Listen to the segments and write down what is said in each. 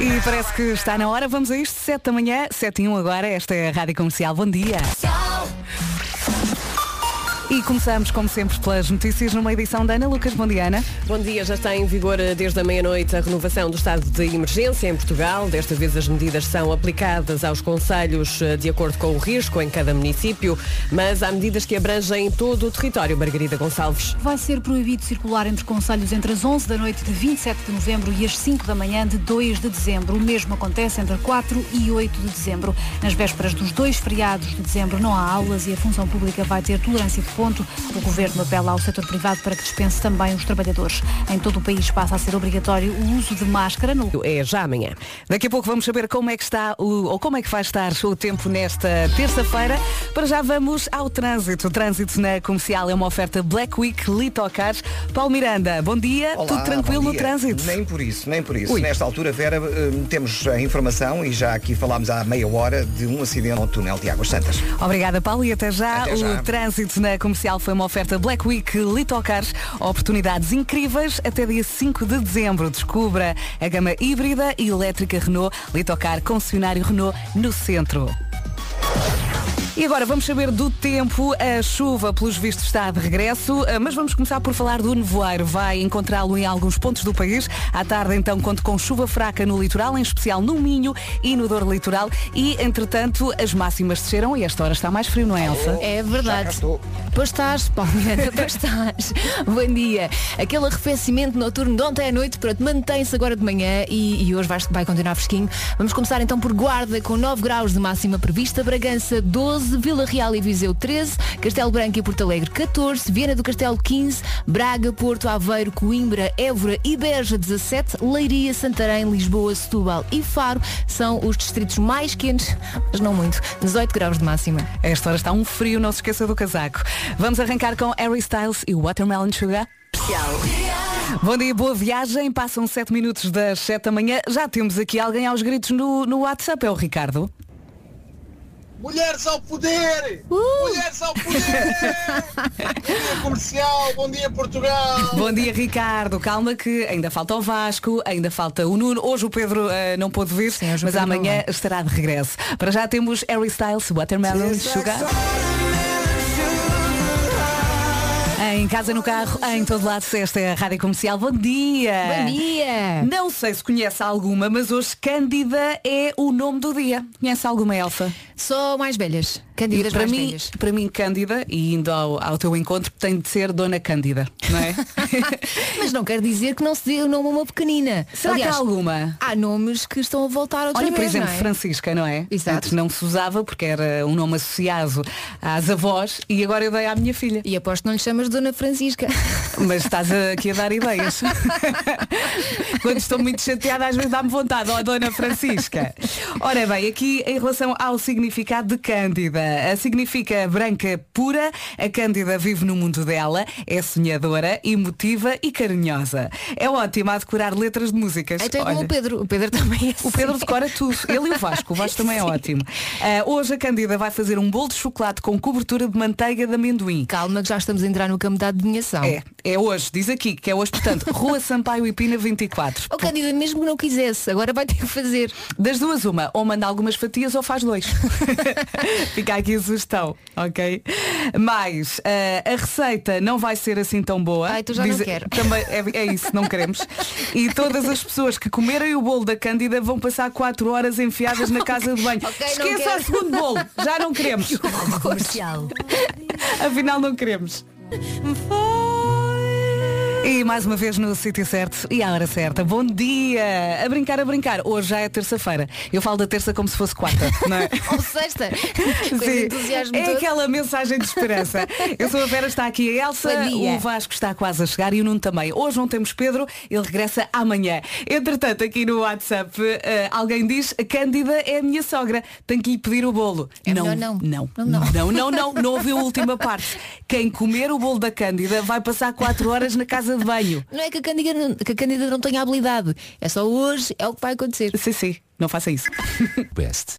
E parece que está na hora. Vamos a isto, 7 da manhã, 7 e 1 agora. Esta é a Rádio Comercial. Bom dia. E começamos, como sempre, pelas notícias numa edição da Ana Lucas. Bom dia, Ana. Bom dia, já está em vigor eh, desde a meia-noite a renovação do estado de emergência em Portugal. Desta vez as medidas são aplicadas aos conselhos eh, de acordo com o risco em cada município, mas há medidas que abrangem todo o território. Margarida Gonçalves. Vai ser proibido circular entre conselhos entre as 11 da noite de 27 de novembro e as 5 da manhã de 2 de dezembro. O mesmo acontece entre 4 e 8 de dezembro. Nas vésperas dos dois feriados de dezembro não há aulas e a função pública vai ter tolerância de ponto. O Governo apela ao setor privado para que dispense também os trabalhadores. Em todo o país passa a ser obrigatório o uso de máscara no É já amanhã. Daqui a pouco vamos saber como é que está o, ou como é que vai estar o tempo nesta terça-feira. Para já vamos ao trânsito. O trânsito na comercial é uma oferta Black Week Litocars. Paulo Miranda, bom dia. Olá, Tudo tranquilo no trânsito? Nem por isso, nem por isso. Ui. Nesta altura, Vera, eh, temos a informação e já aqui falámos há meia hora de um acidente no túnel de Águas Santas. Obrigada, Paulo. E até já. Até já. O trânsito na comercial foi uma oferta Black Week Litocars. Oportunidades incríveis até dia 5 de dezembro. Descubra a gama híbrida e elétrica Renault Litocar, concessionário Renault no centro. E agora vamos saber do tempo. A chuva, pelos vistos, está de regresso, eh, mas vamos começar por falar do nevoeiro. Vai encontrá-lo em alguns pontos do país. À tarde, então, conto com chuva fraca no litoral, em especial no Minho e no Dor Litoral. E, entretanto, as máximas desceram e esta hora está mais frio, não é, Elsa? É verdade. Pois estás, Paulo pois estás. Bom dia. Aquele arrefecimento noturno de ontem à noite, pronto, mantém-se agora de manhã e, e hoje vai, vai continuar fresquinho. Vamos começar então por Guarda, com 9 graus de máxima prevista, Bragança 12, Vila Real e Viseu 13, Castelo Branco e Porto Alegre 14, Viana do Castelo 15, Braga, Porto, Aveiro, Coimbra, Évora e Beja 17, Leiria, Santarém, Lisboa, Setúbal e Faro são os distritos mais quentes, mas não muito, 18 graus de máxima. Esta hora está um frio, não se esqueça do casaco. Vamos arrancar com Harry Styles e Watermelon Sugar. Bom dia, boa viagem. Passam 7 minutos das 7 da manhã. Já temos aqui alguém aos gritos no, no WhatsApp, é o Ricardo. Mulheres ao poder! Mulheres ao poder! bom dia comercial, bom dia Portugal! Bom dia, Ricardo. Calma que ainda falta o Vasco, ainda falta o Nuno. Hoje o Pedro eh, não pôde vir, Sim, mas amanhã estará de regresso. Para já temos Harry Styles, Watermelon Sugar. Em casa, no carro, em todo lado, esta é a Rádio Comercial. Bom dia! Bom dia! Não sei se conhece alguma, mas hoje Cândida é o nome do dia. Conhece alguma, Elsa? Só mais velhas. Cândidas para mais mim, velhas. para mim, Cândida, e indo ao, ao teu encontro, tem de ser Dona Cândida, não é? Mas não quer dizer que não se dê o nome a uma pequenina. Será Aliás, que há alguma? Há nomes que estão a voltar outra Olha, por exemplo, não é? Francisca, não é? Exato. Antes não se usava porque era um nome associado às avós e agora eu dei à minha filha. E aposto que não lhe chamas Dona Francisca. Mas estás aqui a dar ideias. Quando estou muito chateada, às vezes dá-me vontade, ó Dona Francisca. Ora bem, aqui em relação ao significado de Cândida. A significa branca pura, a Cândida vive no mundo dela, é sonhadora, emotiva e carinhosa. É ótima a decorar letras de músicas. Então é como Olha. o Pedro. O Pedro também é O Pedro assim. decora tudo. Ele e o Vasco. O Vasco também é ótimo. Ah, hoje a Cândida vai fazer um bolo de chocolate com cobertura de manteiga de amendoim. Calma que já estamos a entrar no campo da adivinhação. É, é hoje, diz aqui, que é hoje, portanto, Rua Sampaio e Pina 24. Oh, Cândida, mesmo que não quisesse, agora vai ter que fazer. Das duas, uma, ou manda algumas fatias ou faz dois. Fica aqui a sugestão, ok? Mas ah, a receita não vai ser assim tão boa. Ai, tu já não quero. Também é, é isso, não queremos. E todas as pessoas que comerem o bolo da Cândida vão passar 4 horas enfiadas na casa de banho. Ok, não Esqueça o segundo bolo, já não queremos. Comercial. Afinal não queremos. for E mais uma vez no sítio certo e à hora certa. Bom dia! A brincar, a brincar. Hoje já é terça-feira. Eu falo da terça como se fosse quarta, não é? Ou sexta. Sim, é todo. aquela mensagem de esperança. Eu sou a Vera, está aqui a Elsa, o Vasco está quase a chegar e o Nuno também. Hoje não temos Pedro, ele regressa amanhã. Entretanto, aqui no WhatsApp, eh, alguém diz, a Cândida é a minha sogra, tenho que lhe pedir o bolo. É não, não. não, Não, não, não. não, não, não, não ouviu a última parte. Quem comer o bolo da Cândida vai passar 4 horas na casa de banho. Não é que a, Cândida, não- que a Cândida não tenha habilidade. É só hoje, é o que vai acontecer. Sim, sim, não faça isso. Best.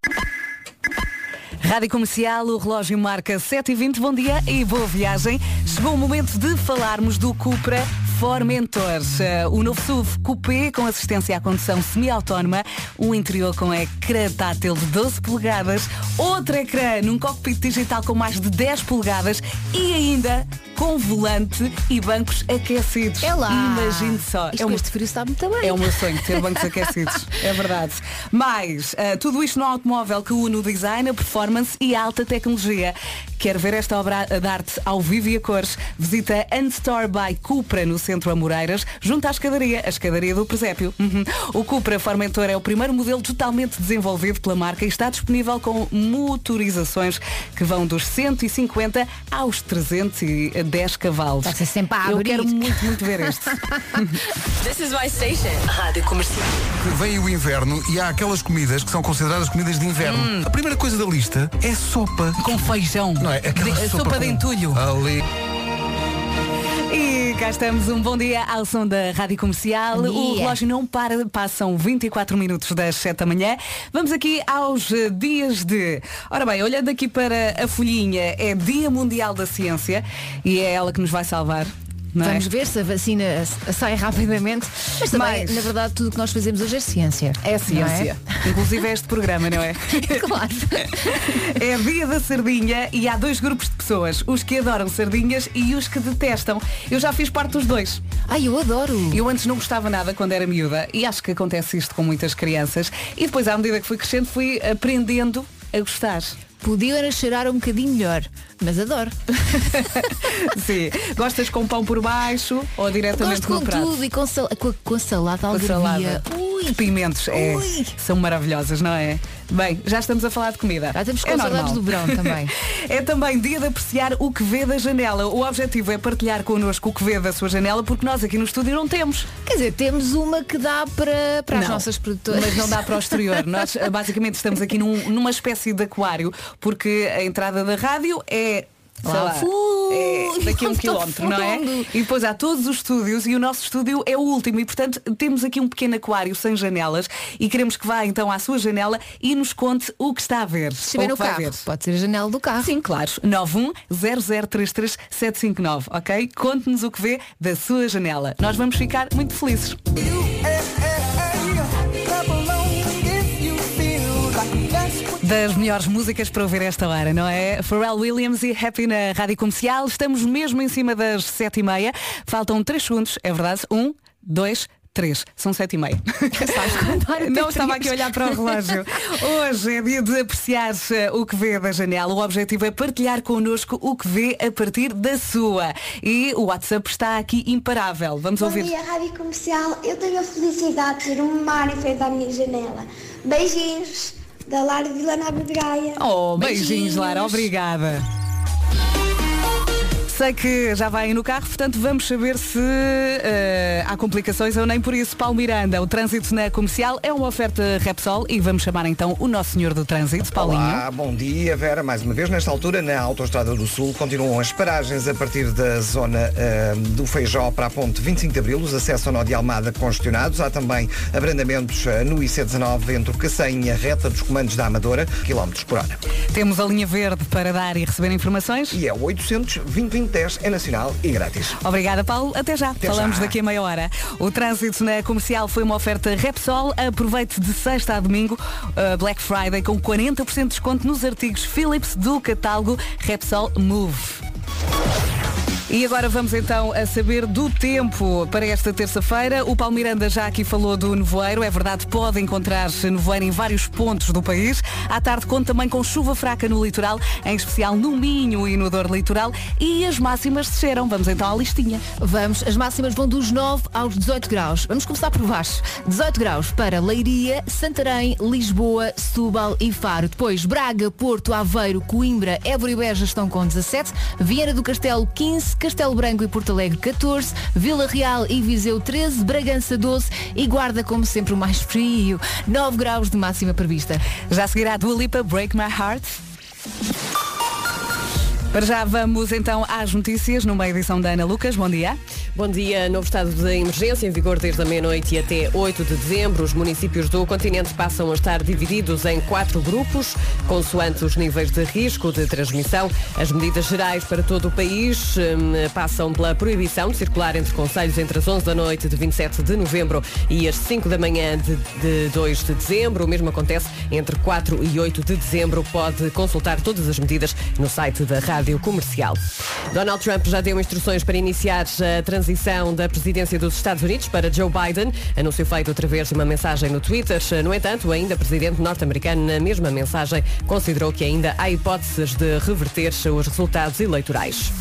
Rádio Comercial, o relógio marca 7h20. Bom dia e boa viagem. Chegou o momento de falarmos do Cupra Formentor. Uh, o novo SUV Coupé com assistência à condução semi-autónoma, um interior com ecrã tátil de 12 polegadas, outro ecrã num cockpit digital com mais de 10 polegadas e ainda com volante e bancos aquecidos. É lá. Imagine só. Isto é uma este frio está muito bem. é o meu sonho ter bancos aquecidos. É verdade. Mas uh, tudo isto no automóvel que une o design, a performance e a alta tecnologia. Quer ver esta obra de arte ao vivo e a cores? Visita Unstore by Cupra no centro Amoreiras, junto à escadaria, a escadaria do Presépio. Uhum. O Cupra Formentor é o primeiro modelo totalmente desenvolvido pela marca e está disponível com motorizações que vão dos 150 aos 310 cavalos. Vai ser sempre a Eu abrir. quero muito, muito ver este. This is my station. Rádio Comercial. Vem o inverno e há aquelas comidas que são consideradas comidas de inverno. A primeira coisa da lista é sopa. Com feijão. Não é? Aquela De- sopa de com- entulho. Ali. E cá estamos, um bom dia ao som da Rádio Comercial. O relógio não para, passam 24 minutos das 7 da manhã. Vamos aqui aos eh, dias de. Ora bem, olhando aqui para a folhinha, é Dia Mundial da Ciência e é ela que nos vai salvar. É? Vamos ver se a vacina sai rapidamente. Mas também, Mas- na verdade, tudo o que nós fazemos hoje é ciência. É ciência. Inclusive é este programa, não é? Não é? claro. É dia da sardinha e há dois grupos de pessoas, os que adoram sardinhas e os que detestam. Eu já fiz parte dos dois. Ai, eu adoro. Eu antes não gostava nada quando era miúda e acho que acontece isto com muitas crianças e depois à medida que fui crescendo fui aprendendo a gostar. Podia era cheirar um bocadinho melhor, mas adoro. Sim. Gostas com pão por baixo ou diretamente Gosto no com prato? tudo e com, sal- com, a, com a salada Com algarvia. salada. Ui, Pimentos, é, Ui. são maravilhosas, não é? Bem, já estamos a falar de comida. Já estamos com é saudades do verão também. É também dia de apreciar o que vê da janela. O objetivo é partilhar connosco o que vê da sua janela, porque nós aqui no estúdio não temos. Quer dizer, temos uma que dá para, para as Não, nossas produtoras. Mas não dá para o exterior. Nós basicamente estamos aqui num- numa espécie de aquário, porque a entrada da rádio é. Sei Lá lá, é daqui a um quilómetro, não é? E depois há todos os estúdios e o nosso estúdio é o último e portanto temos aqui um pequeno aquário sem janelas e queremos que vá então à sua janela e nos conte o que está a ver. Se estiver no que vai carro, ver. pode ser a janela do carro. Sim, claro. 910033759, ok? Conte-nos o que vê da sua janela. Nós vamos ficar muito felizes. Das melhores músicas para ouvir esta hora, não é? Pharrell Williams e Happy na Rádio Comercial. Estamos mesmo em cima das sete e meia. Faltam três segundos, é verdade? Um, dois, três. São sete e meia. Não estava aqui a olhar para o relógio. Hoje é dia de apreciar eh, o que vê da janela. O objetivo é partilhar connosco o que vê a partir da sua. E o WhatsApp está aqui imparável. Vamos Bom ouvir. dia, Rádio Comercial. Eu tenho a felicidade de ter um mar em frente à minha janela. Beijinhos da Lara de Vila Nova de Gaia. Oh, beijinhos, Lara. Obrigada. Sei que já vai no carro, portanto vamos saber se eh, há complicações ou nem por isso. Paulo Miranda, o trânsito na comercial é uma oferta Repsol e vamos chamar então o nosso senhor do trânsito, Paulinho. Olá, bom dia Vera, mais uma vez nesta altura na Autostrada do Sul continuam as paragens a partir da zona ah, do Feijó para a ponte 25 de Abril, os acessos ao nó de Almada congestionados, há também abrandamentos ah, no IC19 entre e a reta dos comandos da Amadora, quilómetros por hora. Temos a linha verde para dar e receber informações. E é o 800 2010 é nacional e grátis. Obrigada, Paulo. Até já. Até Falamos já. daqui a meia hora. O trânsito na comercial foi uma oferta Repsol. Aproveite de sexta a domingo, uh, Black Friday, com 40% de desconto nos artigos Philips do catálogo Repsol Move. E agora vamos então a saber do tempo para esta terça-feira. O Paulo Miranda já aqui falou do nevoeiro. É verdade, pode encontrar nevoeiro em vários pontos do país. À tarde conta também com chuva fraca no litoral, em especial no Minho e no Dor Litoral. E as máximas desceram. Vamos então à listinha. Vamos, as máximas vão dos 9 aos 18 graus. Vamos começar por baixo. 18 graus para Leiria, Santarém, Lisboa, Setúbal e Faro. Depois Braga, Porto, Aveiro, Coimbra, Évora e Beja estão com 17. Viana do Castelo 15, Castelo Branco e Porto Alegre 14, Vila Real e Viseu 13, Bragança 12 e Guarda como sempre o mais frio, 9 graus de máxima prevista. Já seguirá a Dua Lipa, Break My Heart. Para já vamos então às notícias numa edição da Ana Lucas. Bom dia. Bom dia. Novo estado de emergência em vigor desde a meia-noite e até 8 de dezembro. Os municípios do continente passam a estar divididos em quatro grupos, consoante os níveis de risco de transmissão. As medidas gerais para todo o país hum, passam pela proibição de circular entre conselhos entre as 11 da noite de 27 de novembro e as 5 da manhã de, de 2 de dezembro. O mesmo acontece entre 4 e 8 de dezembro. Pode consultar todas as medidas no site da Rádio Comercial. Donald Trump já deu instruções para iniciar a transição da presidência dos Estados Unidos para Joe Biden. Anúncio feito através de uma mensagem no Twitter. No entanto, ainda presidente norte-americano, na mesma mensagem, considerou que ainda há hipóteses de reverter os resultados eleitorais.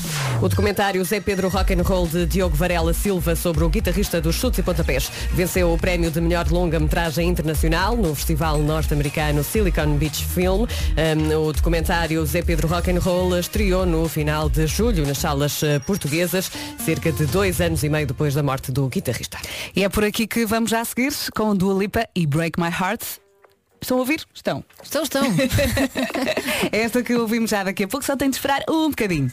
O documentário Zé Pedro Rock and Roll de Diogo Varela Silva sobre o guitarrista dos chutes e pontapés venceu o prémio de melhor longa-metragem internacional no festival norte-americano Silicon Beach Film. Um, o documentário Zé Pedro Rock and Roll estreou no final de julho nas salas eh, portuguesas, cerca de dois anos e meio depois da morte do guitarrista. E é por aqui que vamos já seguir com Dua Lipa e Break My Heart. Estão a ouvir? Estão. Estão, estão. Esta que ouvimos já daqui a pouco só tem de esperar um bocadinho.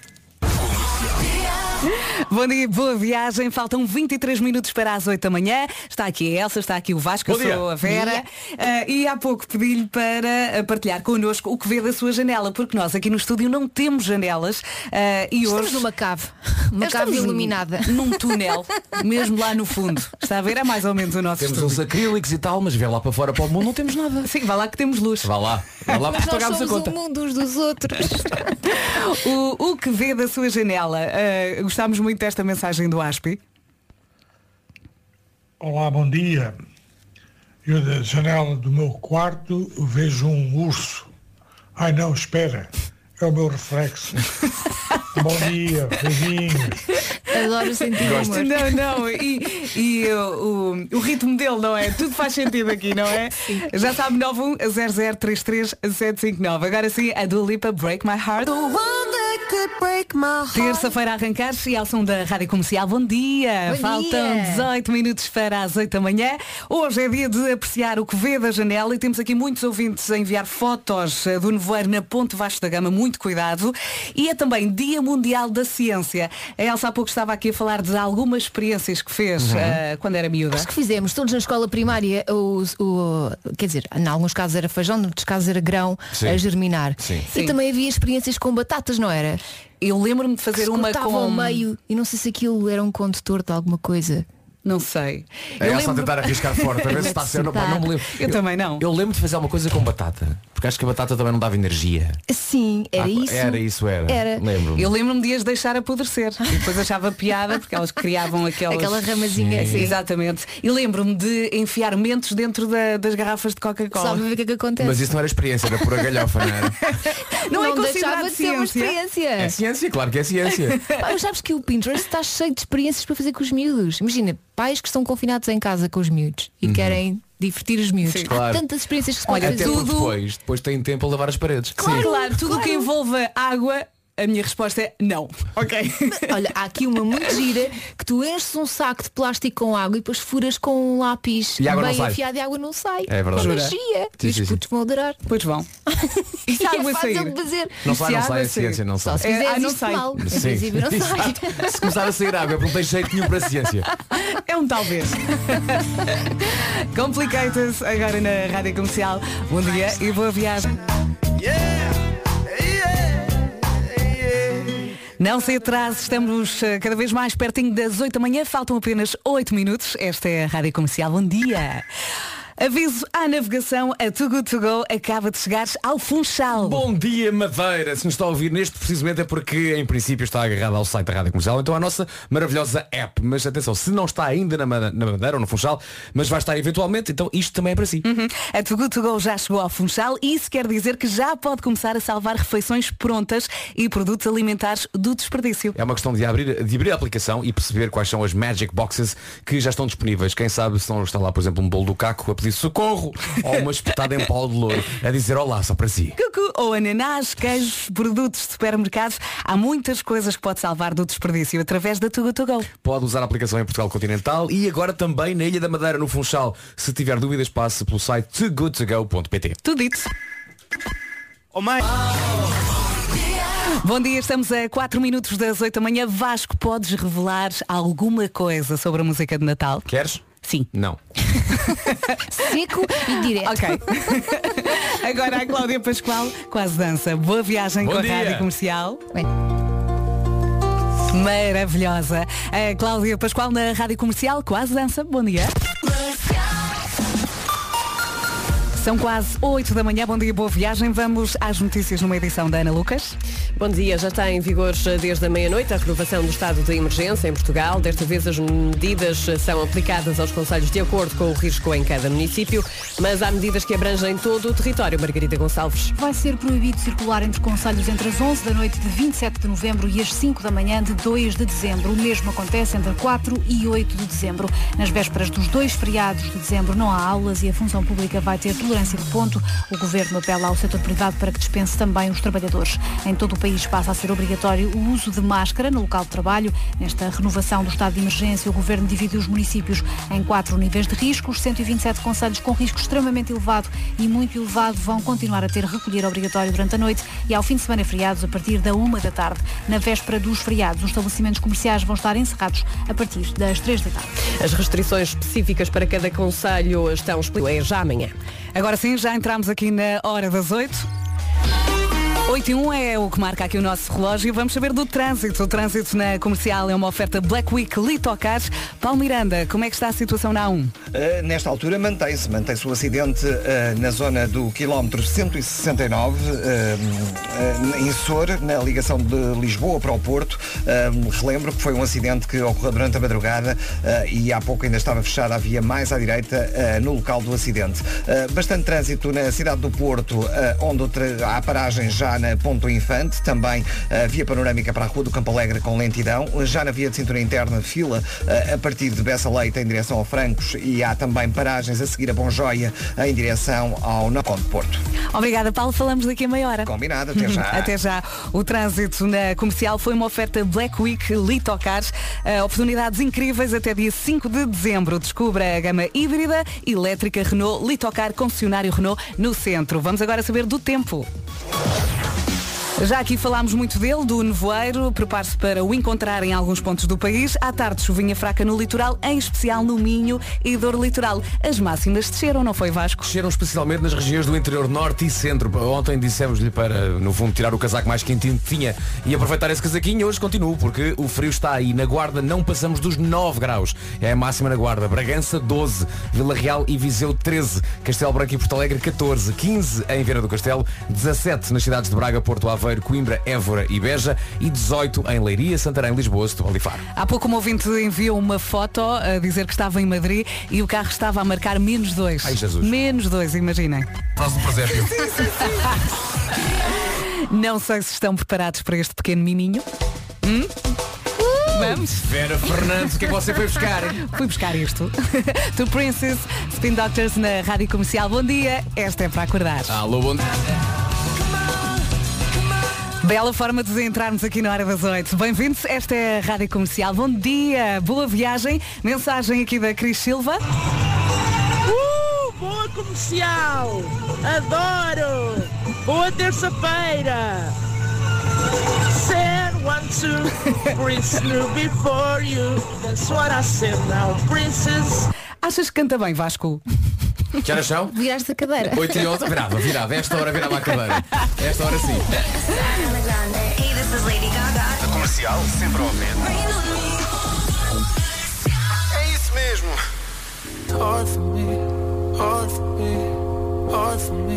Bom dia, boa viagem. Faltam 23 minutos para as 8 da manhã. Está aqui a Elsa, está aqui o Vasco, eu sou a Vera. Ah, e há pouco pedi-lhe para ah, partilhar connosco o que vê da sua janela, porque nós aqui no estúdio não temos janelas. ah, e Estamos hoje. numa cave. Uma Estamos cave iluminada. Num túnel, mesmo lá no fundo. Está a ver? É mais ou menos o nosso Temos estúdio. uns acrílicos e tal, mas vê lá para fora para o mundo não temos nada. Sim, vá lá que temos luz. Vá lá, vá lá Mas porque pagámos a somos conta. o mundo uns dos outros. O, o que vê da sua janela? Ah, gostámos muito desta mensagem do Aspi. Olá, bom dia. Eu da janela do meu quarto vejo um urso. Ai não, espera. É o meu reflexo. bom dia, beijinhos. Adoro sentir o humor. Não, não, e, e o, o ritmo dele, não é? Tudo faz sentido aqui, não é? Já sabe, 910033759. Agora sim, a Dua Lipa Break My Heart. Terça-feira a arrancar e ao som da Rádio Comercial. Bom dia! Bom Faltam dia. 18 minutos para as 8 da manhã. Hoje é dia de apreciar o que vê da janela e temos aqui muitos ouvintes a enviar fotos do nevoeiro na Ponte Vasco da Gama. Muito cuidado. E é também Dia Mundial da Ciência. A Elsa há pouco estava aqui a falar de algumas experiências que fez Uhum. eh, quando era miúda. Acho que fizemos todos na escola primária o, o- quer dizer, em alguns casos era feijão, noutros casos era grão Sim. a germinar. Sim. E Sim. também havia experiências com batatas, não era? Eu lembro-me de fazer uma com ao meio e não sei se aquilo era um condutor de alguma coisa. Não sei. É Eu só lembro- tentar arriscar forte para ver se está certo. Não, me lembro. Eu também não. Eu lembro de fazer alguma coisa com batata. Porque acho que a batata também não dava energia. Sim, era Ah, isso. Era isso, era. Era. Lembro. Eu lembro-me de as deixar apodrecer e depois achava piada porque elas criavam aquelas... Aquela ramazinha, sim. Exatamente. E lembro-me de enfiar mentos dentro da- das garrafas de Só Coca-Cola. para ver o que é que acontece. Mas isso não era experiência, era pura galhofa, não era? Não, é não deixava considerado de ser uma ciência. experiência. É ciência, claro que é ciência. Pá, mas sabes que o Pinterest está cheio de experiências para fazer com os miúdos. Imagina, pais que estão confinados em casa com os miúdos e querem divertir os miúdos. Sim. Há Claro. tantas experiências que se pode Olha, Até fazer. porque tudo- depois, depois tem tempo a lavar as paredes. Claro, claro, tudo o que envolva água, a minha resposta é não. Ok. Olha, há aqui uma muito gira que tu enches um saco de plástico com água e depois furas com um lápis E água não bem sai. afiado e a água não sai. É verdade. Uma Jura? magia. Sim, e os sim, sim. putos vão adorar. Pois vão. E E água é fácil sair? de fazer. Não sai, não sai, água a ciência não Só sai. se É, fizeres ah, não isto sai. mal. Em Sim. princípio não sai. Se começar a sair água, porque não tem jeito nenhum para a ciência. É um talvez. Complicated agora na Rádio Comercial. Bom dia e boa viagem. Não se atrase, estamos eh, cada vez mais pertinho das 8 da manhã, faltam apenas 8 minutos. Esta é a Rádio Comercial. Bom dia. Aviso à navegação, a Too Good To Go acaba de chegar ao Funchal. Bom dia, Madeira. Se nos está a ouvir neste precisamente é porque, em princípio, está agarrado ao site da Rádio Comercial, então à nossa maravilhosa app. Mas atenção, se não está ainda na Madeira ou no Funchal, mas vai estar eventualmente, então isto também é para si. Uhum. A Too Good To Go já chegou ao Funchal e isso quer dizer que já pode começar a salvar refeições prontas e produtos alimentares do desperdício. É uma questão de abrir, de abrir a aplicação e perceber quais são as Magic Boxes que já estão disponíveis. Quem sabe se não está lá, por exemplo, um bolo do caco a socorro ou uma espetada em pau de louro a dizer olá só para si. Cucu ou ananás, queijos, produtos de supermercados. Há muitas coisas que pode salvar do desperdício através da To Go. Pode usar a aplicação em Portugal Continental e agora também na Ilha da Madeira, no Funchal. Se tiver dúvidas, passe pelo site togoodtogo.pt. Tudo isso. Oh mãe. Bom dia, estamos a 4 minutos das 8 da manhã. Vasco, podes revelar alguma coisa sobre a música de Natal? Queres? Sim. Não. Seco e direto. Ok. Agora a Cláudia Pascoal, quase dança. Boa viagem Bom com dia. a Rádio Comercial. Bem. Maravilhosa. A Cláudia Pascoal na Rádio Comercial, quase dança. Bom dia. São quase 8 da manhã. Bom dia, boa viagem. Vamos às notícias numa edição da Ana Lucas. Bom dia, já está em vigor desde a meia-noite a renovação do estado de emergência em Portugal. Desta vez as medidas são aplicadas aos conselhos de acordo com o risco em cada município, mas há medidas que abrangem todo o território. Margarida Gonçalves. Vai ser proibido circular entre conselhos entre as 11 da noite de 27 de novembro e as 5 da manhã de 2 de dezembro. O mesmo acontece entre 4 e 8 de dezembro. Nas vésperas dos dois feriados de dezembro não há aulas e a função pública vai ter tolerância de ponto. O governo apela ao setor privado para que dispense também os trabalhadores. Em todo o país passa a ser obrigatório o uso de máscara no local de trabalho. Nesta renovação do estado de emergência, o governo dividiu os municípios em quatro níveis de risco. Os 127 conselhos com risco extremamente elevado e muito elevado vão continuar a ter recolher obrigatório durante a noite e ao fim de semana feriados a partir da uma da tarde. Na véspera dos feriados, os estabelecimentos comerciais vão estar encerrados a partir das três da tarde. As restrições específicas para cada conselho estão já amanhã. Agora sim, já entramos aqui na hora das 8. 8 e 1 é o que marca aqui o nosso relógio. Vamos saber do trânsito. O trânsito na comercial é uma oferta Black Week Litocars. Paulo Miranda, como é que está a situação na A1? Uh, nesta altura mantém-se, mantém-se o acidente uh, na zona do quilómetro 169, uh, uh, em Sor, na ligação de Lisboa para o Porto. Relembro que foi um acidente que ocorreu durante a madrugada e há pouco ainda estava fechada a via mais à direita no local do acidente. Bastante trânsito na cidade do Porto, onde há paragem já na Ponto Infante, também uh, via panorâmica para a Rua do Campo Alegre com lentidão, já na via de cintura interna fila uh, a partir de Bessa Leite em direção ao Francos e há também paragens a seguir a Bom Joia em direção ao Nó de Porto. Obrigada, Paulo. Falamos daqui a meia hora. Combinado, até já. Até já. O trânsito na comercial foi uma oferta Black Week Litocars. Uh, oportunidades incríveis até dia 5 de dezembro. Descubra a gama híbrida, elétrica Renault, Litocar, concessionário Renault no centro. Vamos agora saber do tempo. Já aqui falámos muito dele, do nevoeiro. Prepare-se para o encontrar em alguns pontos do país. À tarde, chuvinha fraca no litoral, em especial no Minho e Dor Litoral. As máximas desceram, não foi Vasco? Desceram especialmente nas regiões do interior norte e centro. Ontem dissemos-lhe para, no fundo, tirar o casaco mais quentinho que tinha e aproveitar esse casaquinho. Hoje continuo, porque o frio está aí. Na Guarda não passamos dos 9 graus. É a máxima na Guarda. Bragança, 12. Vila Real e Viseu, 13. Castelo Branco e Porto Alegre, 14. 15 em Viana do Castelo. 17 nas cidades de Braga, Porto Aveiro, Coimbra, Évora e Beja. E 18 em Leiria, Santarém, Lisboa, Setúbal e Faro. Há pouco um ouvinte enviou uma foto a dizer que estava em Madrid e o carro estava a marcar menos dois. Ai, Jesus. Menos dois, imaginem. Faz um presépio. Não sei se estão preparados para este pequeno miminho. Hum? Vamos? Vera Fernandes, o que é que você foi buscar? Fui buscar isto. To Princess, Spin Doctors na Rádio Comercial. Bom dia, esta é para acordar. Alô, bom Bela forma de entrarmos aqui na hora das oito. Bem-vindos, esta é a Rádio Comercial. Bom dia, boa viagem. Mensagem aqui da Cris Silva. Uh, boa comercial! Adoro! Boa terça-feira! One, two, Prince before you. That's what I said now, Princess. Achas que canta bem, Vasco? Que horas são? Viraste a cadeira. 8 e 11, virava, virava. Esta hora virava a cadeira. Esta hora sim. A comercial sempre ao vento. É isso mesmo.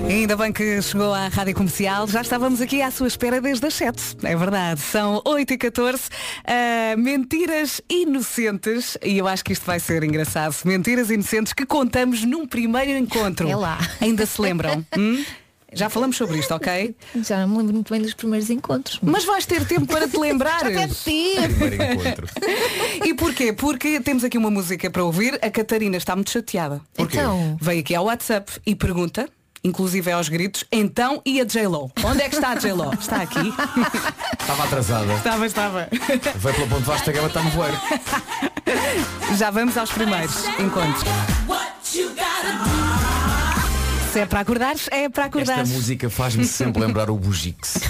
Ainda bem que chegou à Rádio Comercial. Já estávamos aqui à sua espera desde as 7. É verdade. São 8 e 14 Ah, mentiras inocentes. E eu acho que isto vai ser engraçado. Mentiras inocentes que contamos num primeiro encontro. É lá. Ainda se lembram? Hum? Já falamos sobre isto, ok? Já não me lembro muito bem dos primeiros encontros. Mas vais ter tempo para te lembrar. Já ter. Primeiro encontro. E porquê? Porque temos aqui uma música para ouvir. A Catarina está muito chateada. Porquê? Então, Veio aqui ao WhatsApp e pergunta, inclusive aos gritos, então e a J-Lo? Onde é que está a J-Lo? Está aqui? Estava atrasada. Estava, estava. Veio pelo ponto vasta gama, está no voeiro. Já vamos aos primeiros encontros. Se é para acordares, é para Esta acordares. música faz-me sempre lembrar o Bugix.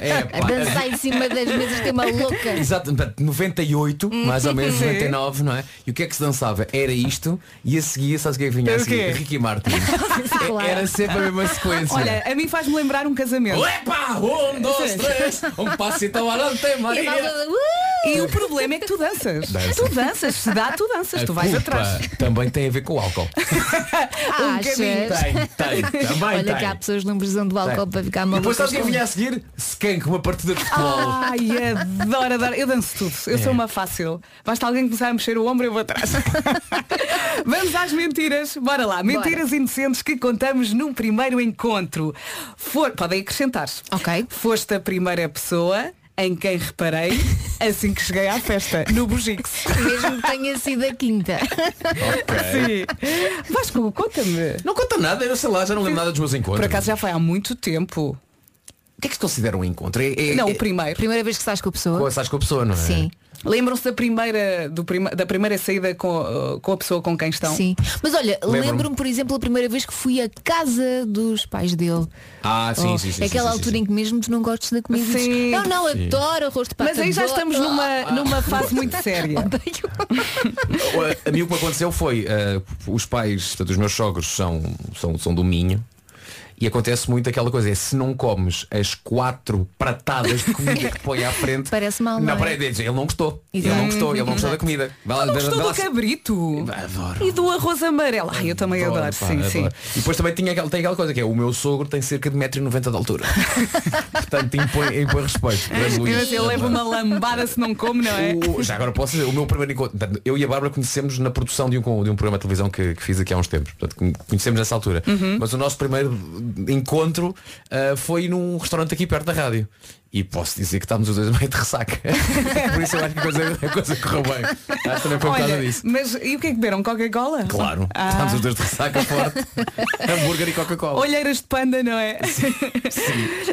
É, pá. dançar em cima das mesas que é uma louca. Exato, portanto, 98, mais ou menos Sim. 99, não é? E o que é que se dançava? Era isto e a seguir, sabes o que é que vinha a seguir? Ricky Martin. Claro. Era sempre a mesma sequência. Olha, a mim faz-me lembrar um casamento. Epa! Um, dois, três, um passito adelante, Maria. E o problema é que tu danças. Dança. Tu danças, se dá, tu danças, A tu vais culpa atrás. também tem a ver com o álcool. Um Achas? Tem, tem, também Olha tem. que há pessoas precisam do álcool Tem. para ficar E malucas. depois sabes quem com- vinha a seguir? Skank, uma partida de futebol. Ai, adoro, adoro. Eu danço tudo. Eu É. sou uma fácil. Basta alguém começar a mexer o ombro e eu vou atrás. Vamos às mentiras. Bora lá. Mentiras inocentes que contamos num primeiro encontro. For... Podem acrescentar. Ok. Foste a primeira pessoa em quem reparei assim que cheguei à festa, no Bugix. Mesmo que tenha sido a quinta. Sim. Vasco, conta-me. Não conta nada, eu sei lá, já não lembro nada dos meus encontros. Por acaso já foi há muito tempo. O que é que se considera um encontro? É, é, Não, é, o primeiro. Primeira vez que estás com a pessoa. com, estás com a pessoa, não é? Sim. Lembram-se da primeira, do prima- da primeira saída com, uh, com a pessoa com quem estão? Sim. Mas olha, Lembro-me. lembro-me, por exemplo, a primeira vez que fui à casa dos pais dele. Ah, sim, Oh, sim, sim. Aquela sim, altura sim. em que mesmo tu não gostas da comida. Sim. Não, não, Sim. adoro arroz de pato. Mas aí já adoro." estamos numa, numa fase muito séria. A- A mim o que me aconteceu foi, eh, os pais, portanto, os meus sogros são, são, são do Minho. E acontece muito aquela coisa, é se não comes as quatro pratadas de comida que põe à frente. Parece mal, não Não, é? ele não gostou. Ele Exato. não gostou, ele não gostou da comida. Vai lá, Não gostou vai lá- do cabrito? Adoro. E do arroz amarelo. Ai, eu também adoro, pá, sim, adoro. sim. E depois também tinha aquela, tem aquela coisa que é o meu sogro tem cerca de 1,90m de altura. Portanto impõe, impõe respeito. Mas ele leva uma lambada se não come, não é? O- já agora posso dizer, o meu primeiro encontro, eu e a Bárbara conhecemos na produção de um, de um programa de televisão que, que fiz aqui há uns tempos. Portanto, con- conhecemos nessa altura. Uhum. Mas o nosso primeiro encontro ah, foi num restaurante aqui perto da rádio. E posso dizer que estávamos os dois meio de ressaca. Por isso eu acho que a coisa, a coisa correu bem. Acho que também foi por causa disso. mas e o que é que beberam? Coca-Cola? Claro, Ah. estávamos os dois de ressaca forte. Hambúrguer e Coca-Cola. Olheiras de panda, não é?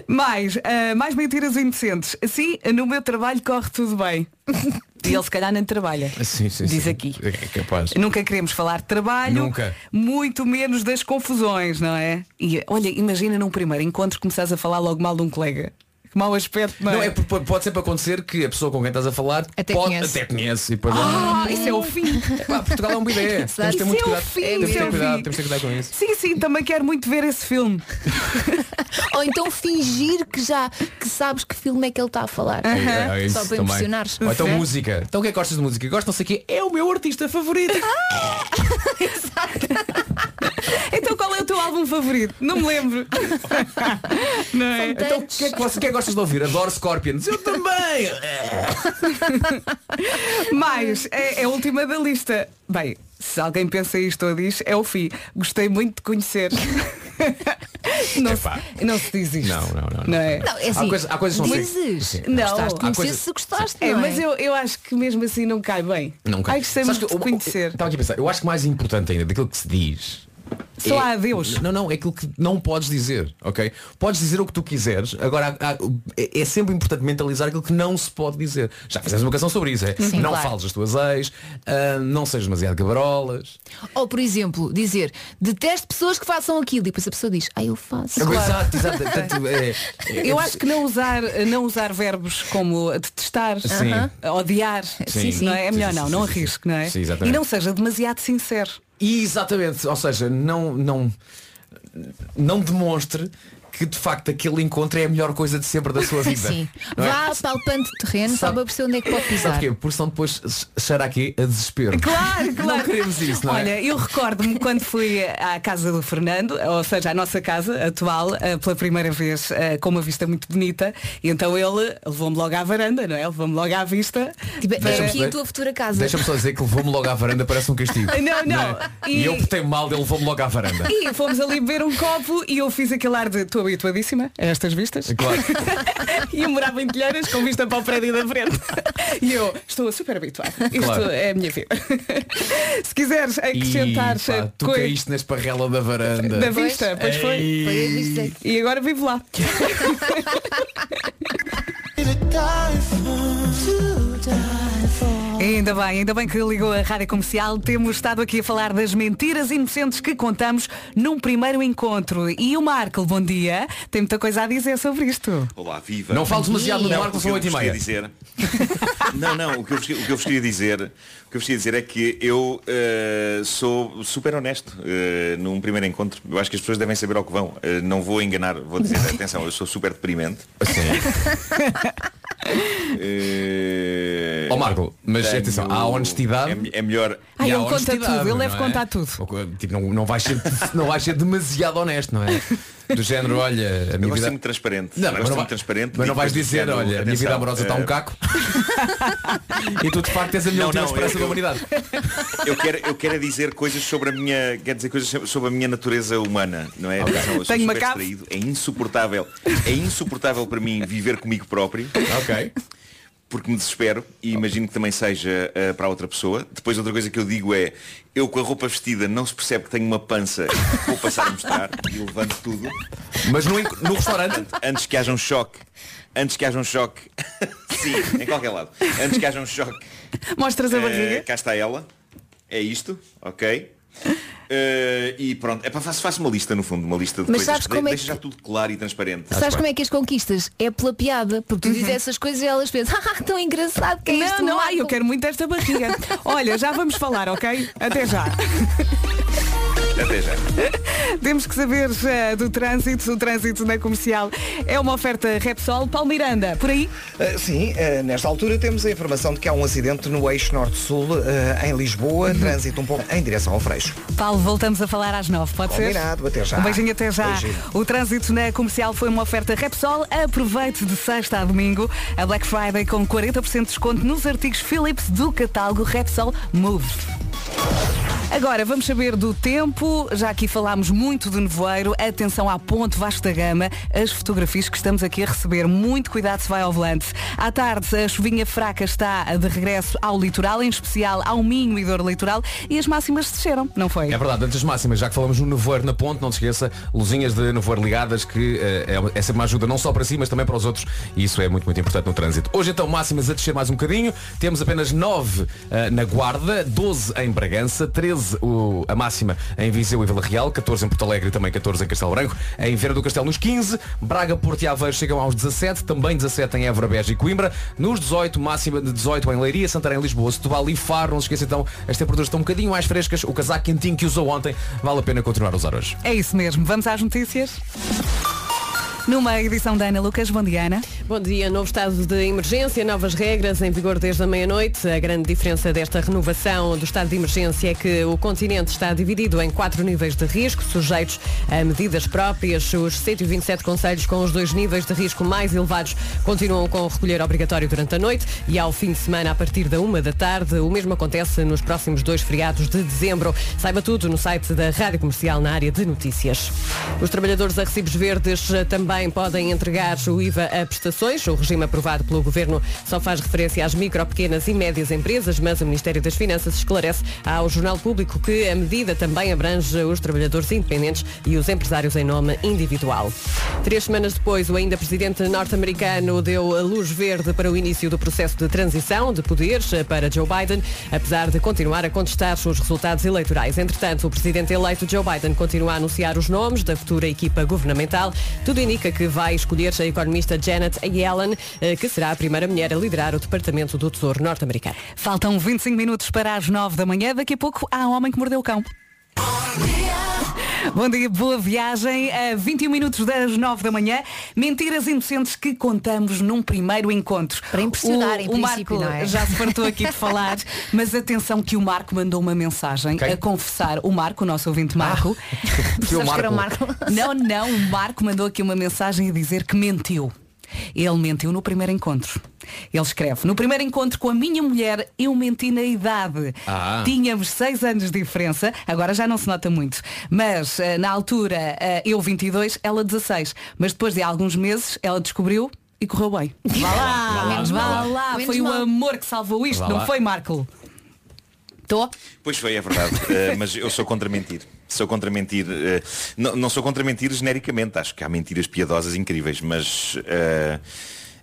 mais, ah, mais mentiras inocentes. Sim, no meu trabalho corre tudo bem. E ele se calhar nem trabalha. Sim, sim, Diz sim. aqui. É capaz. Nunca queremos falar de trabalho, Nunca. muito menos das confusões, não é? E olha, imagina num primeiro encontro começares a falar logo mal de um colega. Que mau aspecto, não, Não, é? é, porque pode sempre acontecer que a pessoa com quem estás a falar Até pode, conhece. até conhece. E depois Ah, isso é o fim. Pá, Portugal é um bidé. Temos de ter muito Isso é o cuidado. fim, Temos é ter o cuidado, fim. temos de ter cuidado com isso. Sim, sim, também quero muito ver esse filme. Ou então fingir que já que sabes que filme é que ele está a falar. É, é isso Só para também. impressionares. Ou então música. Então o que é que gostas de música? Gosto não sei o quê. É o meu artista favorito. Então qual é o teu álbum favorito? Não me lembro. não é? Então o que é que, você, que é que gostas de ouvir? Adoro Scorpions. Eu também. Mais, é, é a última da lista. Bem, se alguém pensa isto ou diz, é o fim. Gostei muito de conhecer. não, se, não se diz isto. Não, não, não. Não é? Não, é Há assim, coisas- há coisas que não dizes. Sim. Não. Gostaste de Há coisas- se gostaste, É, não mas eu, eu acho que mesmo assim não cai bem. Não Ai, gostei Sabes muito que de conhecer. Estava aqui a pensar. Eu acho que mais importante ainda daquilo que se diz. Só há adeus. Não, não, é aquilo que não podes dizer, ok? Podes dizer o que tu quiseres, agora há- há- é, é sempre importante mentalizar aquilo que não se pode dizer. Já fizemos uma canção sobre isso, é? Sim, não claro. fales das tuas ex, ah, não sejas demasiado gabarolas. Ou, por exemplo, dizer detesto pessoas que façam aquilo e depois a pessoa diz, ah, eu faço. Exato, exato. Portanto, é- é- Eu acho que não usar, não usar verbos como detestar, Sim. odiar, Sim, sim. não é? É melhor Sim, sim, não, sim, não arrisque, não é? Sim, exatamente. e não seja demasiado sincero. Exatamente, ou seja, não, não, não demonstre que de facto aquele encontro é a melhor coisa de sempre da sua vida. Sim. Não é? Vá palpando terreno Sabe- para perceber onde é que pode Sabe pisar. porquê? Porque senão depois cheira aqui a desespero. Claro, claro. Não queremos isso, não é? Olha, eu recordo-me quando fui à casa do Fernando, ou seja, à nossa casa atual, eh, pela primeira vez eh, com uma vista muito bonita, e então ele levou-me logo à varanda, não é? Levou-me logo à vista. Tipo, é Deixa-me aqui a tua futura casa. Deixa-me só dizer que levou-me logo à varanda, parece um castigo. Não, não. é? E- E... eu portei mal, ele levou-me logo à varanda. E fomos ali beber um copo e eu fiz aquele ar de estou habituadíssima a estas vistas. Claro. e eu morava em Telheiras com vista para o prédio da frente. E eu estou super habituada. Isto Claro. é a minha vida. Se quiseres acrescentar pá, tu coi- caíste na esparrela da varanda. da vista, pois foi. Ei. Foi a vista. E agora vivo lá. Ainda bem, ainda bem que ligou a rádio comercial. Temos estado aqui a falar das mentiras inocentes que contamos num primeiro encontro. E o Marco, bom dia, tem muita coisa a dizer sobre isto. Olá, viva. Não fales demasiado no Marco, o que são eu oito e vos meia. queria dizer. não, não, o que, eu, vos- o que eu vos queria dizer, o que eu vos queria dizer é que eu eh, sou super honesto eh, num primeiro encontro. Eu acho que as pessoas devem saber ao que vão. Eh, não vou enganar, vou dizer, atenção, eu sou super deprimente. Eh, Ó Marco, mas tenho- atenção, há honestidade. É, é melhor. Há ele conta tudo, ele deve é? contar tudo. Tipo, não, não, vais ser, não vais ser demasiado honesto, não é? Do género, olha, a Eu minha gosto de vida. ser muito transparente. Não, Eu mas não, vai- muito transparente. mas não vais dizer, género, olha, a minha vida atenção, amorosa está um eh, caco. e tu de facto és a minha Não, última não, esperança eu- da humanidade. eu quero, eu quero é dizer coisas sobre a minha quer dizer coisas sobre a minha natureza humana não é? Atenção, eu Tenho uma é insuportável é insuportável para mim viver comigo próprio. Ok. Porque me desespero e imagino que também seja eh, para a outra pessoa. Depois outra coisa que eu digo é eu com a roupa vestida não se percebe que tenho uma pança vou passar a mostrar e levanto tudo. Mas no, no restaurante? Antes que haja um choque antes que haja um choque sim em qualquer lado antes que haja um choque Mostras a eh, barriga. cá está ela. É isto, ok? Eh, e pronto, é para faço, faço uma lista no fundo, uma lista de Mas coisas. sabes como é deixa que- já tudo claro e transparente. Sabes como é que as conquistas? É pela piada. Porque tu dizes essas coisas e elas pensam, ah, tão engraçado que é Não, isto. não, Marco." ai, eu quero muito esta barriga. Olha, já vamos falar, ok? Até já. Até já. Temos que saber eh, do trânsito. O trânsito na comercial é uma oferta Repsol. Paulo Miranda, por aí? Uh, sim, uh, nesta altura temos a informação de que há um acidente no eixo norte-sul uh, em Lisboa, trânsito um pouco em direção ao Freixo. Paulo, voltamos a falar às nove, pode Combinado, ser? até já. Um beijinho até já. Beijinho. O trânsito na comercial foi uma oferta Repsol. Aproveite de sexta a domingo a Black Friday com 40% de desconto nos artigos Philips do catálogo Repsol Move. Agora vamos saber do tempo. Já aqui falámos muito do nevoeiro. Atenção à ponte Vasco da Gama. As fotografias que estamos aqui a receber. Muito cuidado se vai ao volante. À tarde, a chuvinha fraca está de regresso ao litoral, em especial ao Minho e Dor Litoral. E as máximas desceram, não foi? É verdade, antes das máximas, já que falamos no nevoeiro na ponte, não se esqueça, luzinhas de nevoeiro ligadas, que eh, é, sempre uma ajuda não só para si, mas também para os outros, e isso é muito, muito importante no trânsito. Hoje então, máximas a descer mais um bocadinho, temos apenas 9 eh, na Guarda, 12 em Bragança, 13 o- a máxima em Viseu e Vila Real, 14 em Porto Alegre e também 14 em Castelo Branco, em Vera do Castelo nos 15, Braga, Porto e Aveiro chegam aos 17, também 17 em Évora, Beja e Coimbra, nos 18, máxima de 18 em Leiria, Santarém, Lisboa, Setúbal e Faro, não se esqueça então, as temperaturas estão um bocadinho mais frescas, o casaco quentinho que usou ontem, vale a pena continuar a usar hoje. É isso mesmo. Vamos às notícias? Numa edição da Ana Lucas, bom dia Ana. Bom dia, novo estado de emergência, novas regras em vigor desde a meia-noite. A grande diferença desta renovação do estado de emergência é que o continente está dividido em quatro níveis de risco, sujeitos a medidas próprias. Os 127 conselhos com os dois níveis de risco mais elevados continuam com o recolher obrigatório durante a noite e ao fim de semana a partir da uma da tarde. O mesmo acontece nos próximos dois feriados de dezembro. Saiba tudo no site da Rádio Comercial na área de notícias. Os trabalhadores a recibos verdes também podem entregar o IVA a O regime aprovado pelo Governo só faz referência às micro, pequenas e médias empresas, mas o Ministério das Finanças esclarece ao Jornal Público que a medida também abrange os trabalhadores independentes e os empresários em nome individual. Três semanas depois, o ainda presidente norte-americano deu a luz verde para o início do processo de transição de poderes para Joe Biden, apesar de continuar a contestar os resultados eleitorais. Entretanto, o presidente eleito Joe Biden continua a anunciar os nomes da futura equipa governamental. Tudo indica que vai escolher a economista Janet Yellen, eh, que será a primeira mulher a liderar o Departamento do Tesouro norte-americano. Faltam 25 minutos para as 9 da manhã. Daqui a pouco há um homem que mordeu o cão. Bom dia, boa viagem. A 21 minutos das 9 da manhã. Mentiras inocentes que contamos num primeiro encontro. Para impressionar, o, em o Marco não é? já se fartou aqui de falar, mas atenção que o Marco mandou uma mensagem Quem? a confessar. O Marco, o nosso ouvinte Marco. Porque o Sabes que era o Marco- Marco? Não, não, o Marco mandou aqui uma mensagem a dizer que mentiu. Ele mentiu no primeiro encontro. Ele escreve, no primeiro encontro com a minha mulher, eu menti na idade. Ah. Tínhamos seis anos de diferença, agora já não se nota muito. Mas eh, na altura, eh, eu 22, ela 16. Mas depois de alguns meses, ela descobriu e correu bem. Vá lá, Menos vá mal. lá. Menos Foi o mal. amor que salvou isto, Vá não lá. foi, Marco? Estou? Pois foi, é verdade. Eh, mas eu sou contra mentir. Sou contra mentir. eh, não, não sou contra mentir genericamente. Acho que há mentiras piedosas incríveis, mas eh,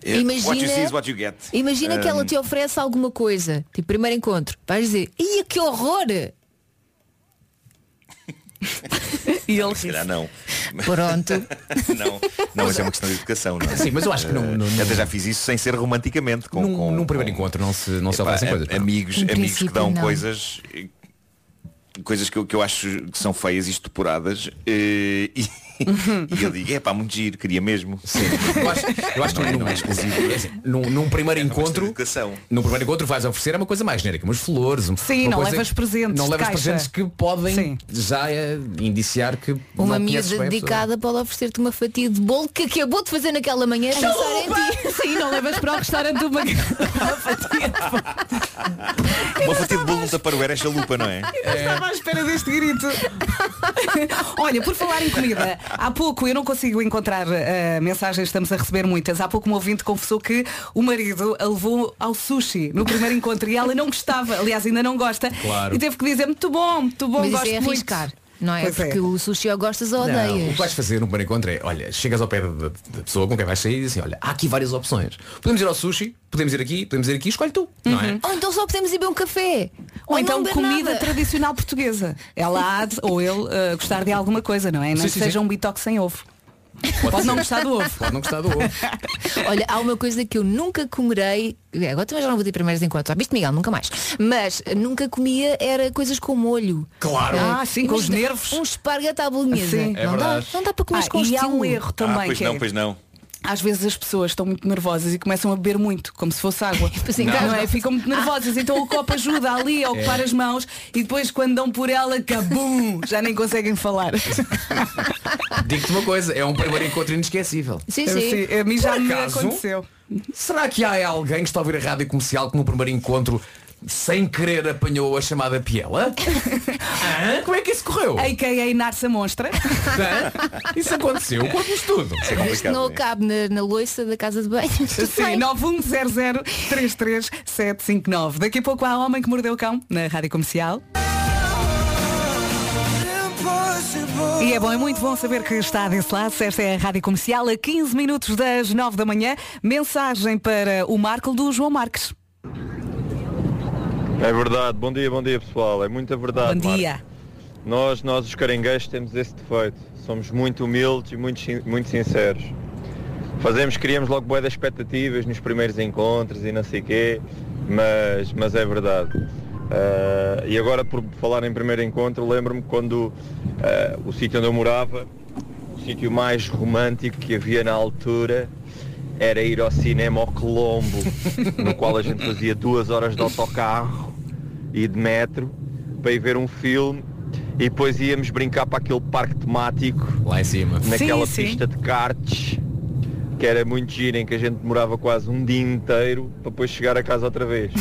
Eh, Imagina- What you see is what you get. Imagina que ela Um, te oferece alguma coisa, tipo primeiro encontro, vais dizer, ia que horror! E ele Se calhar não. Pronto. não, não, mas é uma questão de educação, não é? Sim, mas eu acho que não- Eh, não- Até já fiz isso sem ser romanticamente. Com, Num, com- num primeiro encontro não se, não se Epá, oferecem a- coisas. não. Amigos, amigos que dão não. coisas eh, coisas que eu, que eu acho que são feias e estuporadas eh, e, e eu digo, é pá, muito giro, queria mesmo. Sim. Eu acho, eu acho que não, é, num- não é exclusivo. assim, num, num primeiro É de encontro num primeiro encontro vais oferecer é uma coisa mais genérica, umas flores, um- Sim, uma não coisa- levas presentes não de levas caixa. presentes que podem Sim. já eh, indiciar que Uma não conheces miúda bem a pessoa. dedicada pode oferecer-te uma fatia de bolo que acabou de fazer naquela manhã a pensar em ti. Sim, não levas para o restaurante uma, uma fatia. Uma fatia de bolo num taparoeira é chalupa, não é? Estava à espera deste grito. Olha, por falar em comida, há pouco eu não consigo encontrar eh, mensagens, estamos a receber muitas. Há pouco um ouvinte confessou que o marido a levou ao sushi no primeiro encontro e ela não gostava, aliás ainda não gosta. Claro. E teve que dizer muito bom, muito bom, Mas gosto é muito. Não é? Pois é. Porque o sushi ou gostas ou Não, o odeias. que vais fazer no primeiro encontro é, olha, chegas ao pé da, da- da pessoa com quem vais sair e diz assim, olha, há aqui várias opções. Podemos ir ao sushi, podemos ir aqui, podemos ir aqui, escolhe tu, não é? Ou então só podemos ir beber um café. Ou então não beber comida nada. tradicional portuguesa. Ela há de, ou ele eh, gostar de alguma coisa, não é? Que sim, seja sim. um bitoque sem ovo. Pode, Pode não gostar do ovo. Pode não gostar do ovo. Olha, há uma coisa que eu nunca comerei. é, Agora também já não vou ter primeiros encontros. Já viste, Miguel? Nunca mais. Mas nunca comia era coisas com molho. Claro. Ah, sim, com os nervos. Um esparguete à bolonhesa. Sim. É não, dá, não dá para comer Ah, com e há um erro também. ah, pois que não, é- pois não. Às vezes as pessoas estão muito nervosas e começam a beber muito, como se fosse água. Assim, não, não. é? Ficam muito nervosas. Então o copo ajuda ali a ocupar as mãos e depois quando dão por ela, cabum, já nem conseguem falar. Digo-te uma coisa, é um primeiro encontro inesquecível. Sim, Eu sim. a mim já Por me acaso? aconteceu. Será que há alguém que está a ouvir a rádio comercial que no primeiro encontro sem querer apanhou a chamada piela? Hã? Como é que isso correu? A.K.A. Narsa Monstra. Hã? Isso aconteceu, conta-nos tudo. Isso é Isto complicado. não é? cabe na, na loiça da casa de banho. Sim, bem. 910033759. Daqui a pouco há Homem que Mordeu o Cão na Rádio Comercial. E é bom, é muito bom saber que está desse lado. Esta é a Rádio Comercial a 15 minutos das 9 da manhã. Mensagem para o Marco do João Marques. É verdade, bom dia, bom dia pessoal, é muita verdade. Bom dia. Nós, nós os caranguejos temos esse defeito, somos muito humildes e muito, muito sinceros. Fazemos, criamos logo boas expectativas nos primeiros encontros e não sei quê, mas, mas é verdade. Ah, e agora por falar em primeiro encontro, lembro-me quando ah, o sítio onde eu morava, o sítio mais romântico que havia na altura era ir ao cinema ao Colombo, no qual a gente fazia duas horas de autocarro e de metro para ir ver um filme e depois íamos brincar para aquele parque temático Lá em cima. naquela Sim, sim. pista de karts que era muito giro, em que a gente demorava quase um dia inteiro para depois chegar a casa outra vez.